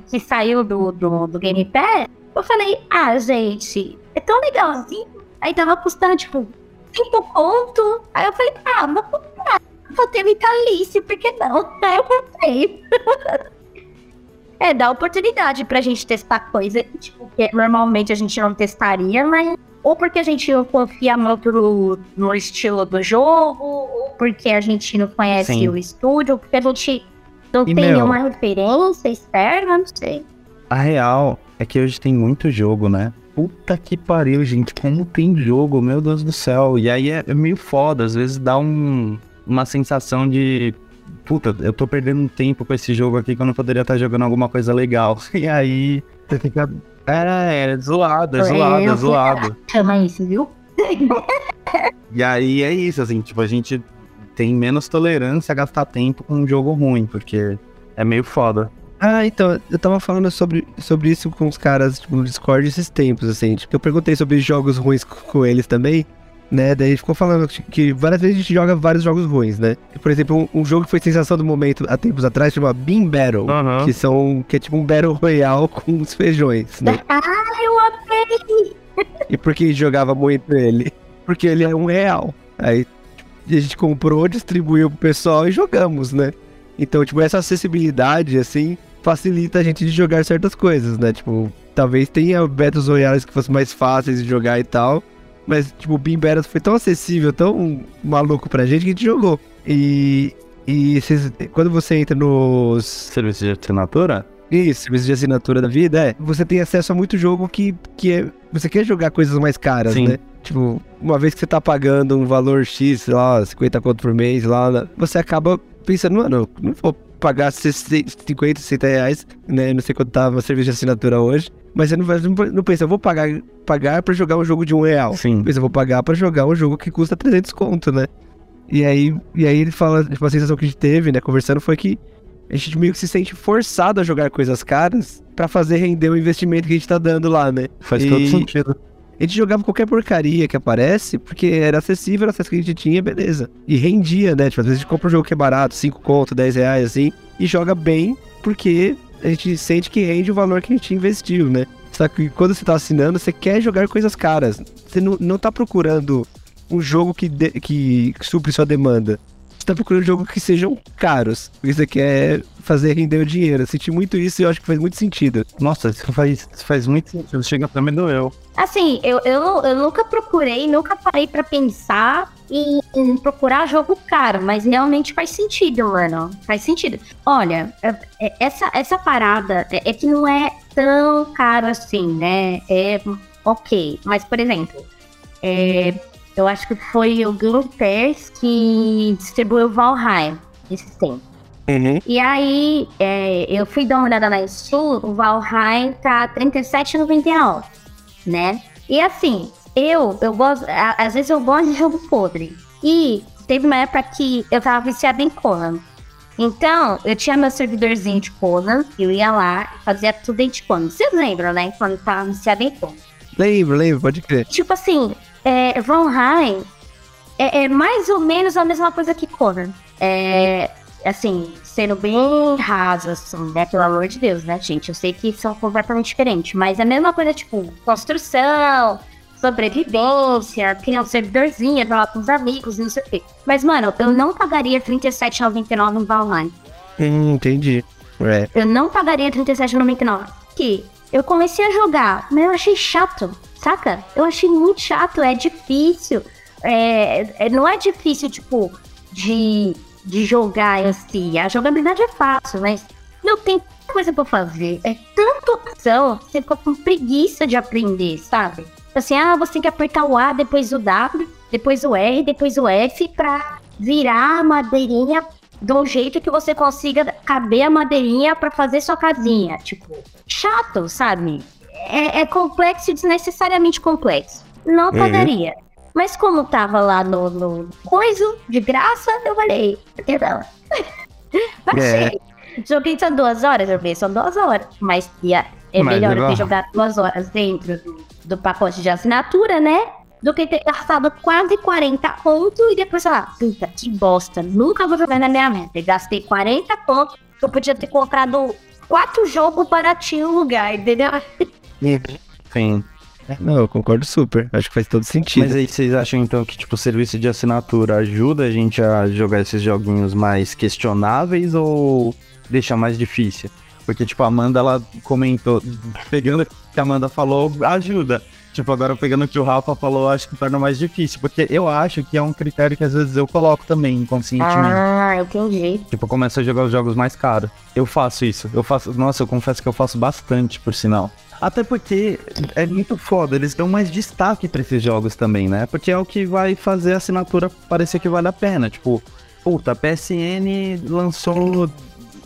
que, saiu do, do, do Game Pass, eu falei, ah, gente, é tão legalzinho. Aí tava custando, tipo, 5 conto. Aí eu falei, ah, vou comprar. Vou ter vitalício, por que não? Aí eu comprei. É, dá oportunidade pra gente testar coisa tipo, que normalmente a gente não testaria, mas ou porque a gente não confia muito no, no estilo do jogo, ou porque a gente não conhece Sim. o estúdio, porque a gente não e tem meu, nenhuma referência externa, não sei. A real é que hoje tem muito jogo, né? Puta que pariu, gente. Como tem jogo, meu Deus do céu. E aí é, é meio foda. Às vezes dá um, uma sensação de. Puta, eu tô perdendo tempo com esse jogo aqui que eu não poderia estar jogando alguma coisa legal. E aí você fica. É, é zoado, é zoado, é zoado. Chama isso, viu? e aí é isso, assim, tipo, a gente tem menos tolerância a gastar tempo com um jogo ruim, porque é meio foda. Ah, então, eu tava falando sobre, sobre isso com os caras tipo, no Discord esses tempos, assim. Tipo, eu perguntei sobre jogos ruins com eles também, né? Daí ficou falando que várias vezes a gente joga vários jogos ruins, né? Por exemplo, um, um jogo que foi sensação do momento há tempos atrás chama Bean Battle, uhum. que são que é tipo um Battle Royale com os feijões, né? Ah, eu amei! E por que jogava muito ele? Porque ele é um real. Aí a gente comprou, distribuiu pro pessoal e jogamos, né? Então, tipo, essa acessibilidade, assim, facilita a gente de jogar certas coisas, né? Tipo, talvez tenha Battles Royales que fossem mais fáceis de jogar e tal. Mas, tipo, o Bean Battles foi tão acessível, tão maluco pra gente que a gente jogou. E. E cês, quando você entra nos. Serviços de assinatura? Isso, serviço de assinatura da vida, é. Você tem acesso a muito jogo que, que é. Você quer jogar coisas mais caras, Sim. né? Tipo, uma vez que você tá pagando um valor X, sei lá, 50 conto por mês, lá, você acaba pensando, mano, não vou pagar 50, 60 reais, né? Não sei quanto tava o serviço de assinatura hoje. Mas eu não, não pensa, eu vou pagar, pagar pra jogar um jogo de um real. Sim. Pensa, eu vou pagar pra jogar um jogo que custa 300 conto, né? E aí, e aí ele fala, tipo, a sensação que a gente teve, né, conversando, foi que a gente meio que se sente forçado a jogar coisas caras para fazer render o investimento que a gente tá dando lá, né? Faz e... todo sentido. A gente jogava qualquer porcaria que aparece, porque era acessível, era acesso que a gente tinha, beleza. E rendia, né? Tipo, às vezes a gente compra um jogo que é barato, 5 conto, 10 reais, assim, e joga bem, porque a gente sente que rende o valor que a gente investiu, né? Só que quando você tá assinando, você quer jogar coisas caras. Você não, não tá procurando um jogo que, de, que supre sua demanda tá procurando jogos que sejam caros. Porque você quer fazer render o dinheiro. Eu senti muito isso e eu acho que faz muito sentido. Nossa, isso faz, faz muito sentido. Chega pra mim doeu. Assim, eu, eu, eu nunca procurei, nunca parei pra pensar em, em, procurar jogo caro, mas realmente faz sentido, mano. Faz sentido. Olha, é, é, essa, essa parada é, é que não é tão caro assim, né? É ok. Mas, por exemplo, é, eu acho que foi o Game Pass que distribuiu Valheim esse tempo. Uhum. E aí, é, eu fui dar uma olhada na Steam, o Valheim tá R$37,99, né? E assim, eu, eu gosto, às vezes eu gosto de jogo podre. E teve uma época que eu tava viciada em Conan. Então, eu tinha meu servidorzinho de Conan, eu ia lá e fazia tudo em Conan. Vocês lembram, né? Quando tava viciada em Conan. Lembro, lembro, pode crer. Tipo assim, é, Valheim é, é, mais ou menos a mesma coisa que Conan. É, assim, sendo bem raso, assim, né? Pelo amor de Deus, né, gente? Eu sei que são completamente diferentes, mas é a mesma coisa, tipo, construção, sobrevivência, criar um servidorzinho, falar com os amigos, não sei o quê. Mas, mano, eu não pagaria R$37,99 no Valheim. Hum, entendi. É. Eu não pagaria R$37,99. Que eu comecei a jogar, mas eu achei chato. Saca? Eu achei muito chato, é difícil. É, é, não é difícil, tipo, de, de jogar em si. A jogabilidade é fácil, mas não tem coisa pra fazer. É tanta opção, você fica com preguiça de aprender, sabe? Assim, ah, você tem que apertar o A, depois o W, depois o R, depois o F pra virar a madeirinha de um jeito que você consiga caber a madeirinha para fazer sua casinha. Tipo, chato, sabe? É, é complexo e desnecessariamente complexo. Não pagaria. Mas como tava lá no, no coisa de graça, eu falei, por que não? Achei. Joguei só duas horas, joguei só duas horas. Mas ia, é Mas melhor eu ter jogado duas horas dentro do, do pacote de assinatura, né? Do que ter gastado quase 40 conto e depois falar, puta, que bosta, nunca vou jogar na minha meta. E gastei 40 conto, eu podia ter comprado quatro jogos baratinho no lugar, entendeu? Sim. Não, eu concordo super. Acho que faz todo sentido. Mas aí vocês acham então que tipo o serviço de assinatura ajuda a gente a jogar esses joguinhos mais questionáveis ou deixa mais difícil? Porque tipo a Amanda ela comentou, pegando o que a Amanda falou, ajuda. Tipo, agora pegando o que o Rafa falou, acho que torna mais difícil, porque eu acho que é um critério que às vezes eu coloco também inconscientemente. Ah, eu entendi. Tipo, eu começo a jogar os jogos mais caros. Eu faço isso. Eu faço. Nossa, eu confesso que eu faço bastante, por sinal. Até porque é muito foda, eles dão mais destaque pra esses jogos também, né? Porque é o que vai fazer a assinatura parecer que vale a pena. Tipo, puta, a PSN lançou.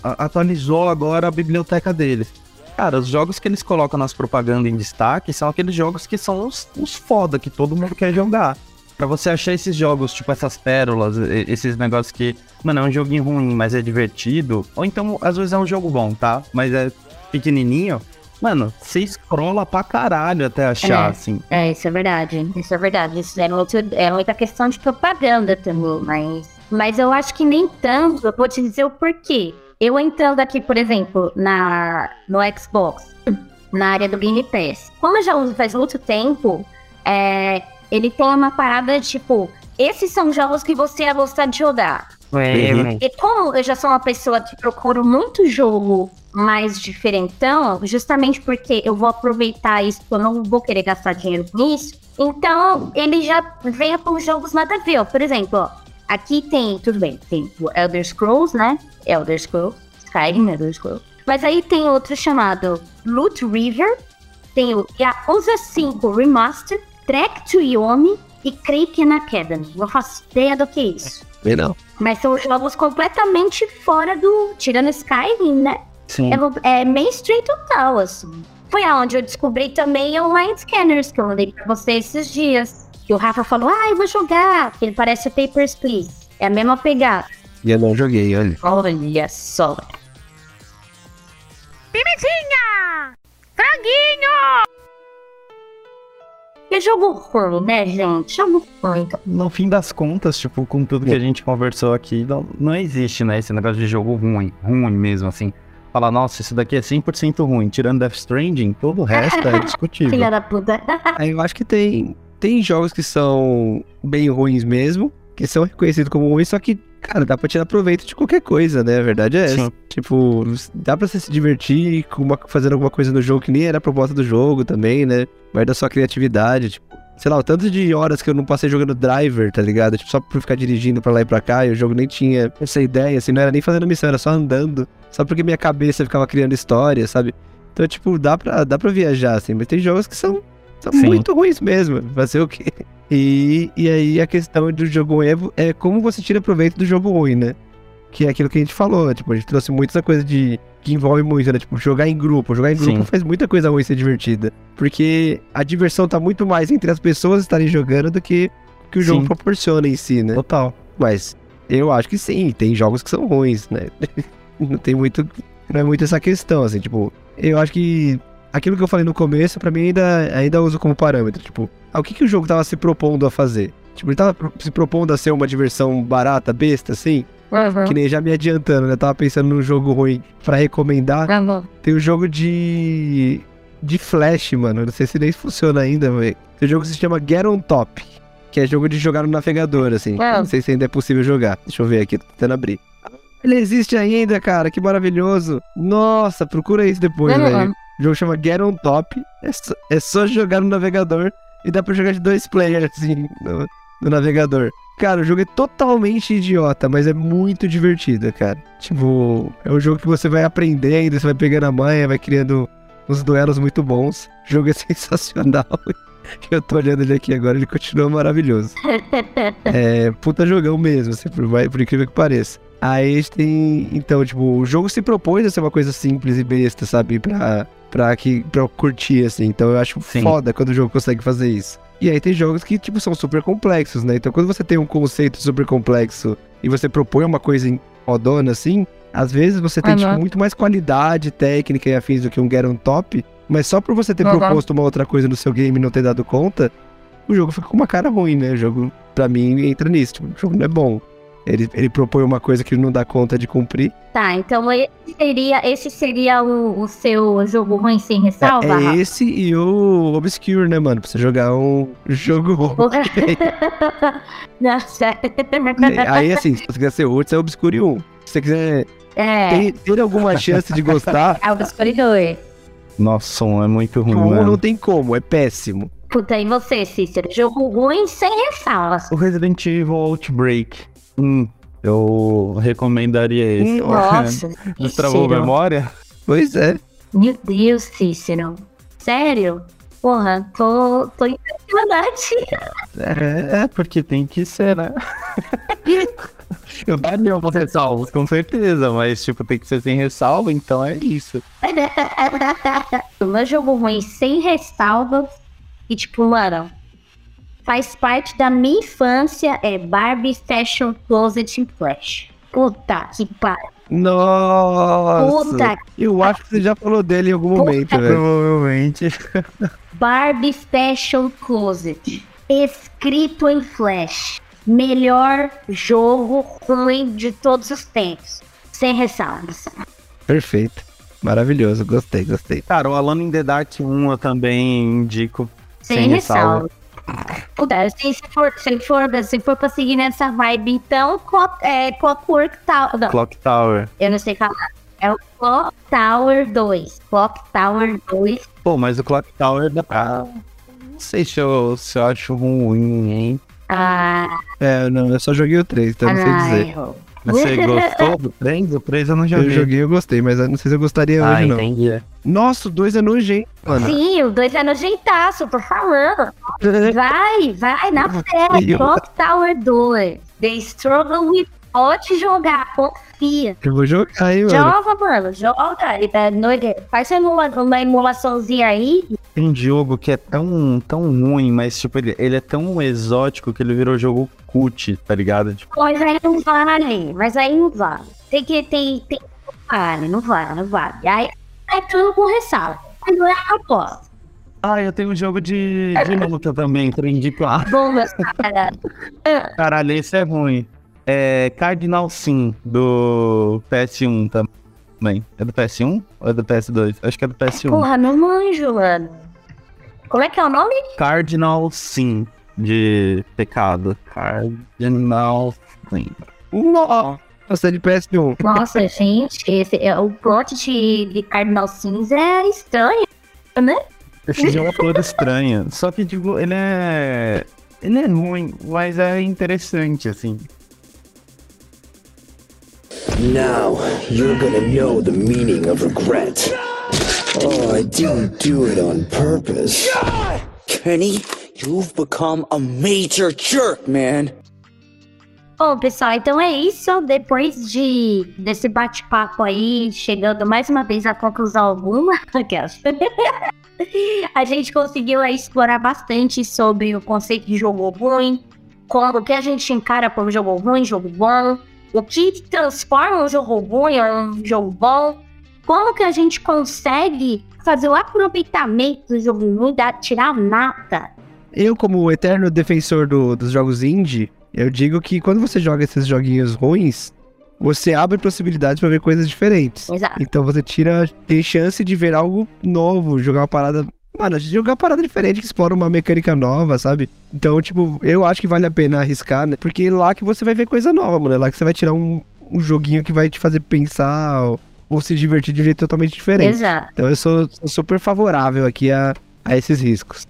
atualizou agora a biblioteca deles. Cara, os jogos que eles colocam nas propagandas em destaque são aqueles jogos que são os, os foda, que todo mundo quer jogar. Pra você achar esses jogos, tipo essas pérolas, esses negócios que, mano, é um joguinho ruim, mas é divertido. Ou então, às vezes é um jogo bom, tá? Mas é pequenininho. Mano, você escrola pra caralho até achar, É. assim. É, isso é verdade. Isso é verdade. Isso é, muito, é muita questão de propaganda também, mas. Mas eu acho que nem tanto. Eu vou te dizer o porquê. Eu entrando aqui, por exemplo, na, no Xbox, na área do Game Pass. Como eu já uso faz muito tempo, é, ele tem uma parada tipo. Esses são jogos que você ia gostar de jogar. Uhum. E como eu já sou uma pessoa que procuro muito jogo mais diferentão, justamente porque eu vou aproveitar isso, eu não vou querer gastar dinheiro com isso, então ele já vem com jogos nada a ver. ó. Por exemplo, ó, aqui tem, tudo bem, tem o Elder Scrolls, né? Elder Scrolls, Skyrim, Elder Scrolls. Mas aí tem outro chamado Loot River, tem o Yakuza 5 Remaster, Trek to Yomi e Kraken Academy. Não faço ideia do que é isso. Bem, não. Mas são jogos completamente fora do. Tirando Skyrim, né? Sim. É, é mainstream total, assim. Foi aonde eu descobri também o Line Scanners, que eu mandei pra você esses dias. Que o Rafa falou, ah, eu vou jogar, ele parece o Papers, Please. É a mesma pegada. E eu não joguei, olha. Olha só. Pimentinha! Franguinho! Que jogo ruim, né, gente? Jogo ruim. No fim das contas, tipo, com tudo que a gente conversou aqui, não, não existe, né, esse negócio de jogo ruim, ruim mesmo, assim. Falar, nossa, isso daqui é 100% ruim. Tirando Death Stranding, todo o resto é discutível. Filha da puta. Aí eu acho que tem, tem jogos que são bem ruins mesmo, que são reconhecidos como ruins, só que, cara, dá pra tirar proveito de qualquer coisa, né? A verdade é essa. Sim. Tipo, dá pra você se divertir com uma- fazendo alguma coisa no jogo que nem era a proposta do jogo também, né? Vai da sua criatividade, tipo. Sei lá, o tanto de horas que eu não passei jogando driver, tá ligado? Tipo, só por ficar dirigindo pra lá e pra cá, e o jogo nem tinha essa ideia, assim, não era nem fazendo missão, era só andando. Só porque minha cabeça ficava criando história, sabe? Então, tipo, dá pra, dá pra viajar, assim, mas tem jogos que são, são Sim. muito ruins mesmo. Fazer o quê? E, e aí a questão do jogo Evo é como você tira proveito do jogo ruim, né? Que é aquilo que a gente falou, né? Tipo, a gente trouxe muito essa coisa de. que envolve muito, né? Tipo, jogar em grupo. Jogar em grupo Sim. faz muita coisa ruim ser divertida. Porque a diversão tá muito mais entre as pessoas estarem jogando do que o que o jogo Sim. proporciona em si, né? Total. Mas eu acho que sim, tem jogos que são ruins, né? Não tem muito. Não é muito essa questão, assim, tipo, eu acho que aquilo que eu falei no começo, pra mim ainda, ainda uso como parâmetro. Tipo, ah, o que, que o jogo tava se propondo a fazer? Tipo, ele tava se propondo a ser uma diversão barata, besta, assim? Que nem já me adiantando, né? Tava pensando num jogo ruim pra recomendar. Tem o jogo de. de Flash, mano. Não sei se nem funciona ainda, velho. Tem um jogo que se chama Get on Top. Que é jogo de jogar no navegador, assim. Ah. Não sei se ainda é possível jogar. Deixa eu ver aqui, tô tentando abrir. Ele existe ainda, cara. Que maravilhoso. Nossa, procura isso depois, velho. O jogo chama Get on Top. É só, é só jogar no navegador. E dá pra jogar de dois players, assim, no, no navegador. Cara, o jogo é totalmente idiota, mas é muito divertido, cara. Tipo, é um jogo que você vai aprendendo, você vai pegando a manha, vai criando uns duelos muito bons. O jogo é sensacional. Eu tô olhando ele aqui agora, ele continua maravilhoso. É, puta jogão mesmo, assim, por, por incrível que pareça. Aí a gente tem. Então, tipo, o jogo se propôs a ser uma coisa simples e besta, sabe? Pra, pra, que, pra curtir, assim. Então eu acho Sim. foda quando o jogo consegue fazer isso. E aí tem jogos que, tipo, são super complexos, né? Então quando você tem um conceito super complexo e você propõe uma coisa em rodona, assim, às vezes você tem, Uhum. tipo, muito mais qualidade técnica e afins do que um Get on Top. Mas só por você ter Uhum. proposto uma outra coisa no seu game e não ter dado conta, o jogo fica com uma cara ruim, né? O jogo, pra mim, entra nisso. Tipo, o jogo não é bom. Ele, ele propõe uma coisa que ele não dá conta de cumprir. Tá, então esse seria, esse seria o, o seu jogo ruim sem É, ressalva? é Rafa? esse e o Obscure, né, mano? Pra você jogar um jogo ruim. Não, sério. Aí, assim, se você quiser ser outro, você é Obscure 1. Se você quiser É, ter, ter alguma chance de gostar, é o Escuridor. Nossa, som é muito ruim, um mano. não tem como, é péssimo. Puta, e você, Cícero? Jogo ruim sem ressalvas. O Resident Evil Outbreak. Hum, eu recomendaria esse. Nossa, Cícero. memória? Pois é. Meu Deus, Cícero. Sério? Porra, tô, tô impressionante. É, é, porque tem que ser, né? eu daria uma ressalva, com certeza, mas tipo, tem que ser sem ressalva, então é isso. o meu jogo ruim sem ressalvas. E tipo, mano, faz parte da minha infância é Barbie Fashion Closet in Flash. Puta que pariu. Nossa. Puta Eu acho que você já falou dele em algum Puta momento, que- velho. Provavelmente. Barbie Fashion Closet. Escrito em Flash. Melhor jogo ruim de todos os tempos. Sem ressalvas. Perfeito. Maravilhoso. Gostei, gostei. Cara, o Alone in the Dark 1 eu também indico. Sem, Sem ressalva. Puta, se, se, for, se, for, se for pra seguir nessa vibe, então, Clock, é, Clockwork Tower. Não, Clock Tower. eu não sei falar. É o Clock Tower 2. Clock Tower 2. Pô, mas o Clock Tower dá pra... Não sei se eu, se eu acho ruim, hein? Ah, É, não, eu só joguei o 3, então eu não sei dizer. Mas Você gostou do 3? O 3 eu não Eu joguei. joguei e eu gostei, mas eu não sei se eu gostaria Ah, hoje, não. entendi. Nossa, o 2 é nojento, mano. Sim, o 2 é nojentaço, tô falando. Vai, vai, na fé. Eu- Clock Tower 2. The Struggle with Pode jogar, confia. Eu vou jogar, hein, mano. Joga, mano, joga. Faz uma, uma emulaçãozinha aí. Tem jogo que é tão, tão ruim, mas tipo, ele, ele é tão exótico que ele virou jogo cult, tá ligado? Tipo, Mas aí não vale, mas aí não vale. Tem que, tem, tem, não vale, não vale, não vale. Aí é tudo com ressalva. Mas não é a proposta. ah, eu tenho um jogo de, de luta também, pra indicar. Bom, meus caras. Caralho, esse é ruim. É Cardinal Sim, do PS1 também. É do PS1 ou é do PS2? Acho que é do PS1. Porra, não manjo, mano. Como é que é o nome? Cardinal Sim, de pecado. Cardinal Sim. Nossa, é de PS1. Nossa, gente, esse, é, o plot de, de Cardinal Cinza é estranho, né? Esse jogo é todo estranho. Só que, tipo, ele é. Ele é ruim, mas é interessante, assim. Now, you're gonna know the meaning of regret. Oh, I didn't do it on purpose. Kenny, you've become a major jerk, man. Bom, pessoal, então é isso. Depois de desse bate-papo aí, chegando mais uma vez à conclusão alguma, a gente conseguiu aí explorar bastante sobre o conceito de jogo ruim, como que a gente encara como jogo ruim, jogo bom, o que transforma um jogo ruim em um jogo bom, como que a gente consegue fazer o aproveitamento do jogo ruim, tirar nata. Eu, como eterno defensor do- dos jogos indie, eu digo que quando você joga esses joguinhos ruins, você abre possibilidades pra ver coisas diferentes. Exato. Então você tira, tem chance de ver algo novo, jogar uma parada. Mano, jogar uma parada diferente que explora uma mecânica nova, sabe? Então, tipo, eu acho que vale a pena arriscar, né? Porque lá que você vai ver coisa nova, mano. É lá que você vai tirar um, um joguinho que vai te fazer pensar ou, ou se divertir de um jeito totalmente diferente. Exato. Então eu sou, sou super favorável aqui a, a esses riscos.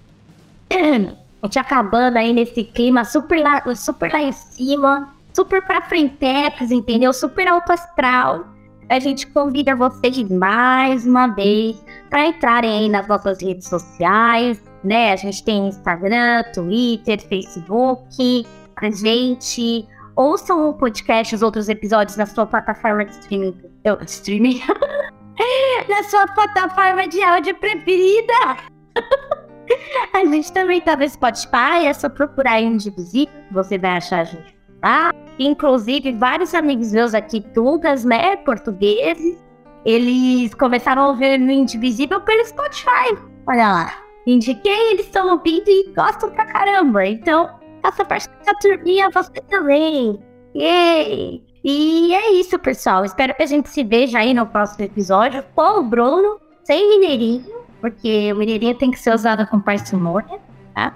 A gente acabando aí nesse clima super lá, super lá em cima, super pra frentex, entendeu? Super alto astral. A gente convida vocês mais uma vez para entrarem aí nas nossas redes sociais, né? A gente tem Instagram, Twitter, Facebook. A gente ouçam o podcast, os outros episódios na sua plataforma de streaming. Eu, streaming? na sua plataforma de áudio preferida. a gente também tá no Spotify, é só procurar aí Indivisível, você vai achar a gente lá. Inclusive, vários amigos meus aqui, tugas, né, portugueses, eles começaram a ouvir no Indivisível pelo Spotify. Olha lá. Indiquei, eles estão ouvindo e gostam pra caramba. Então, faça parte da turminha você também. Yay! E é isso, pessoal. Espero que a gente se veja aí no próximo episódio com o Bruno, sem mineirinho, porque o mineirinho tem que ser usado com parcimônia, tá?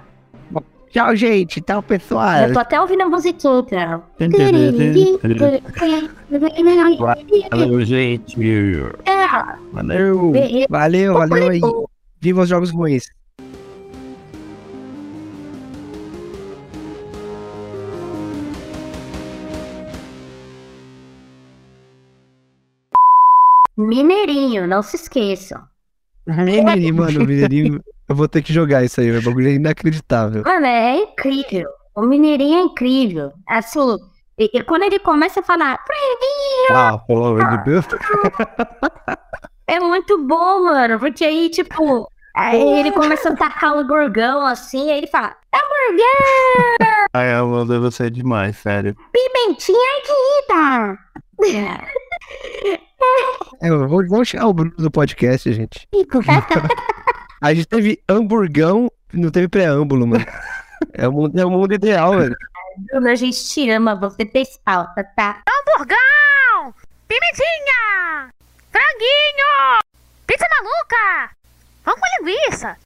Tchau, gente. Tchau, pessoal. Eu tô até ouvindo a musiquinha. Valeu, gente. Valeu. Valeu, valeu aí. Viva os jogos ruins. Mineirinho, não se esqueçam. Mineirinho, mano, Mineirinho. Eu vou ter que jogar isso aí, meu bagulho é inacreditável. Mano, é incrível. O Mineirinho é incrível. Assim, e, e quando ele começa a falar. Ah, pelo amor de Deus. É muito bom, mano. Porque aí, tipo, aí ele começa a tacar o gorgão assim, aí ele fala: Hambúrguer! Ai, Amanda, você é demais, sério. Pimentinha ardida! É, vamos chegar o Bruno do podcast, gente. A gente teve hamburgão, não teve preâmbulo, mano. É o mundo, é o mundo ideal, velho. Bruno, a gente te ama, você fez falta, tá? Hamburgão! Pimentinha! Franguinho! Pizza maluca! Vamos com linguiça!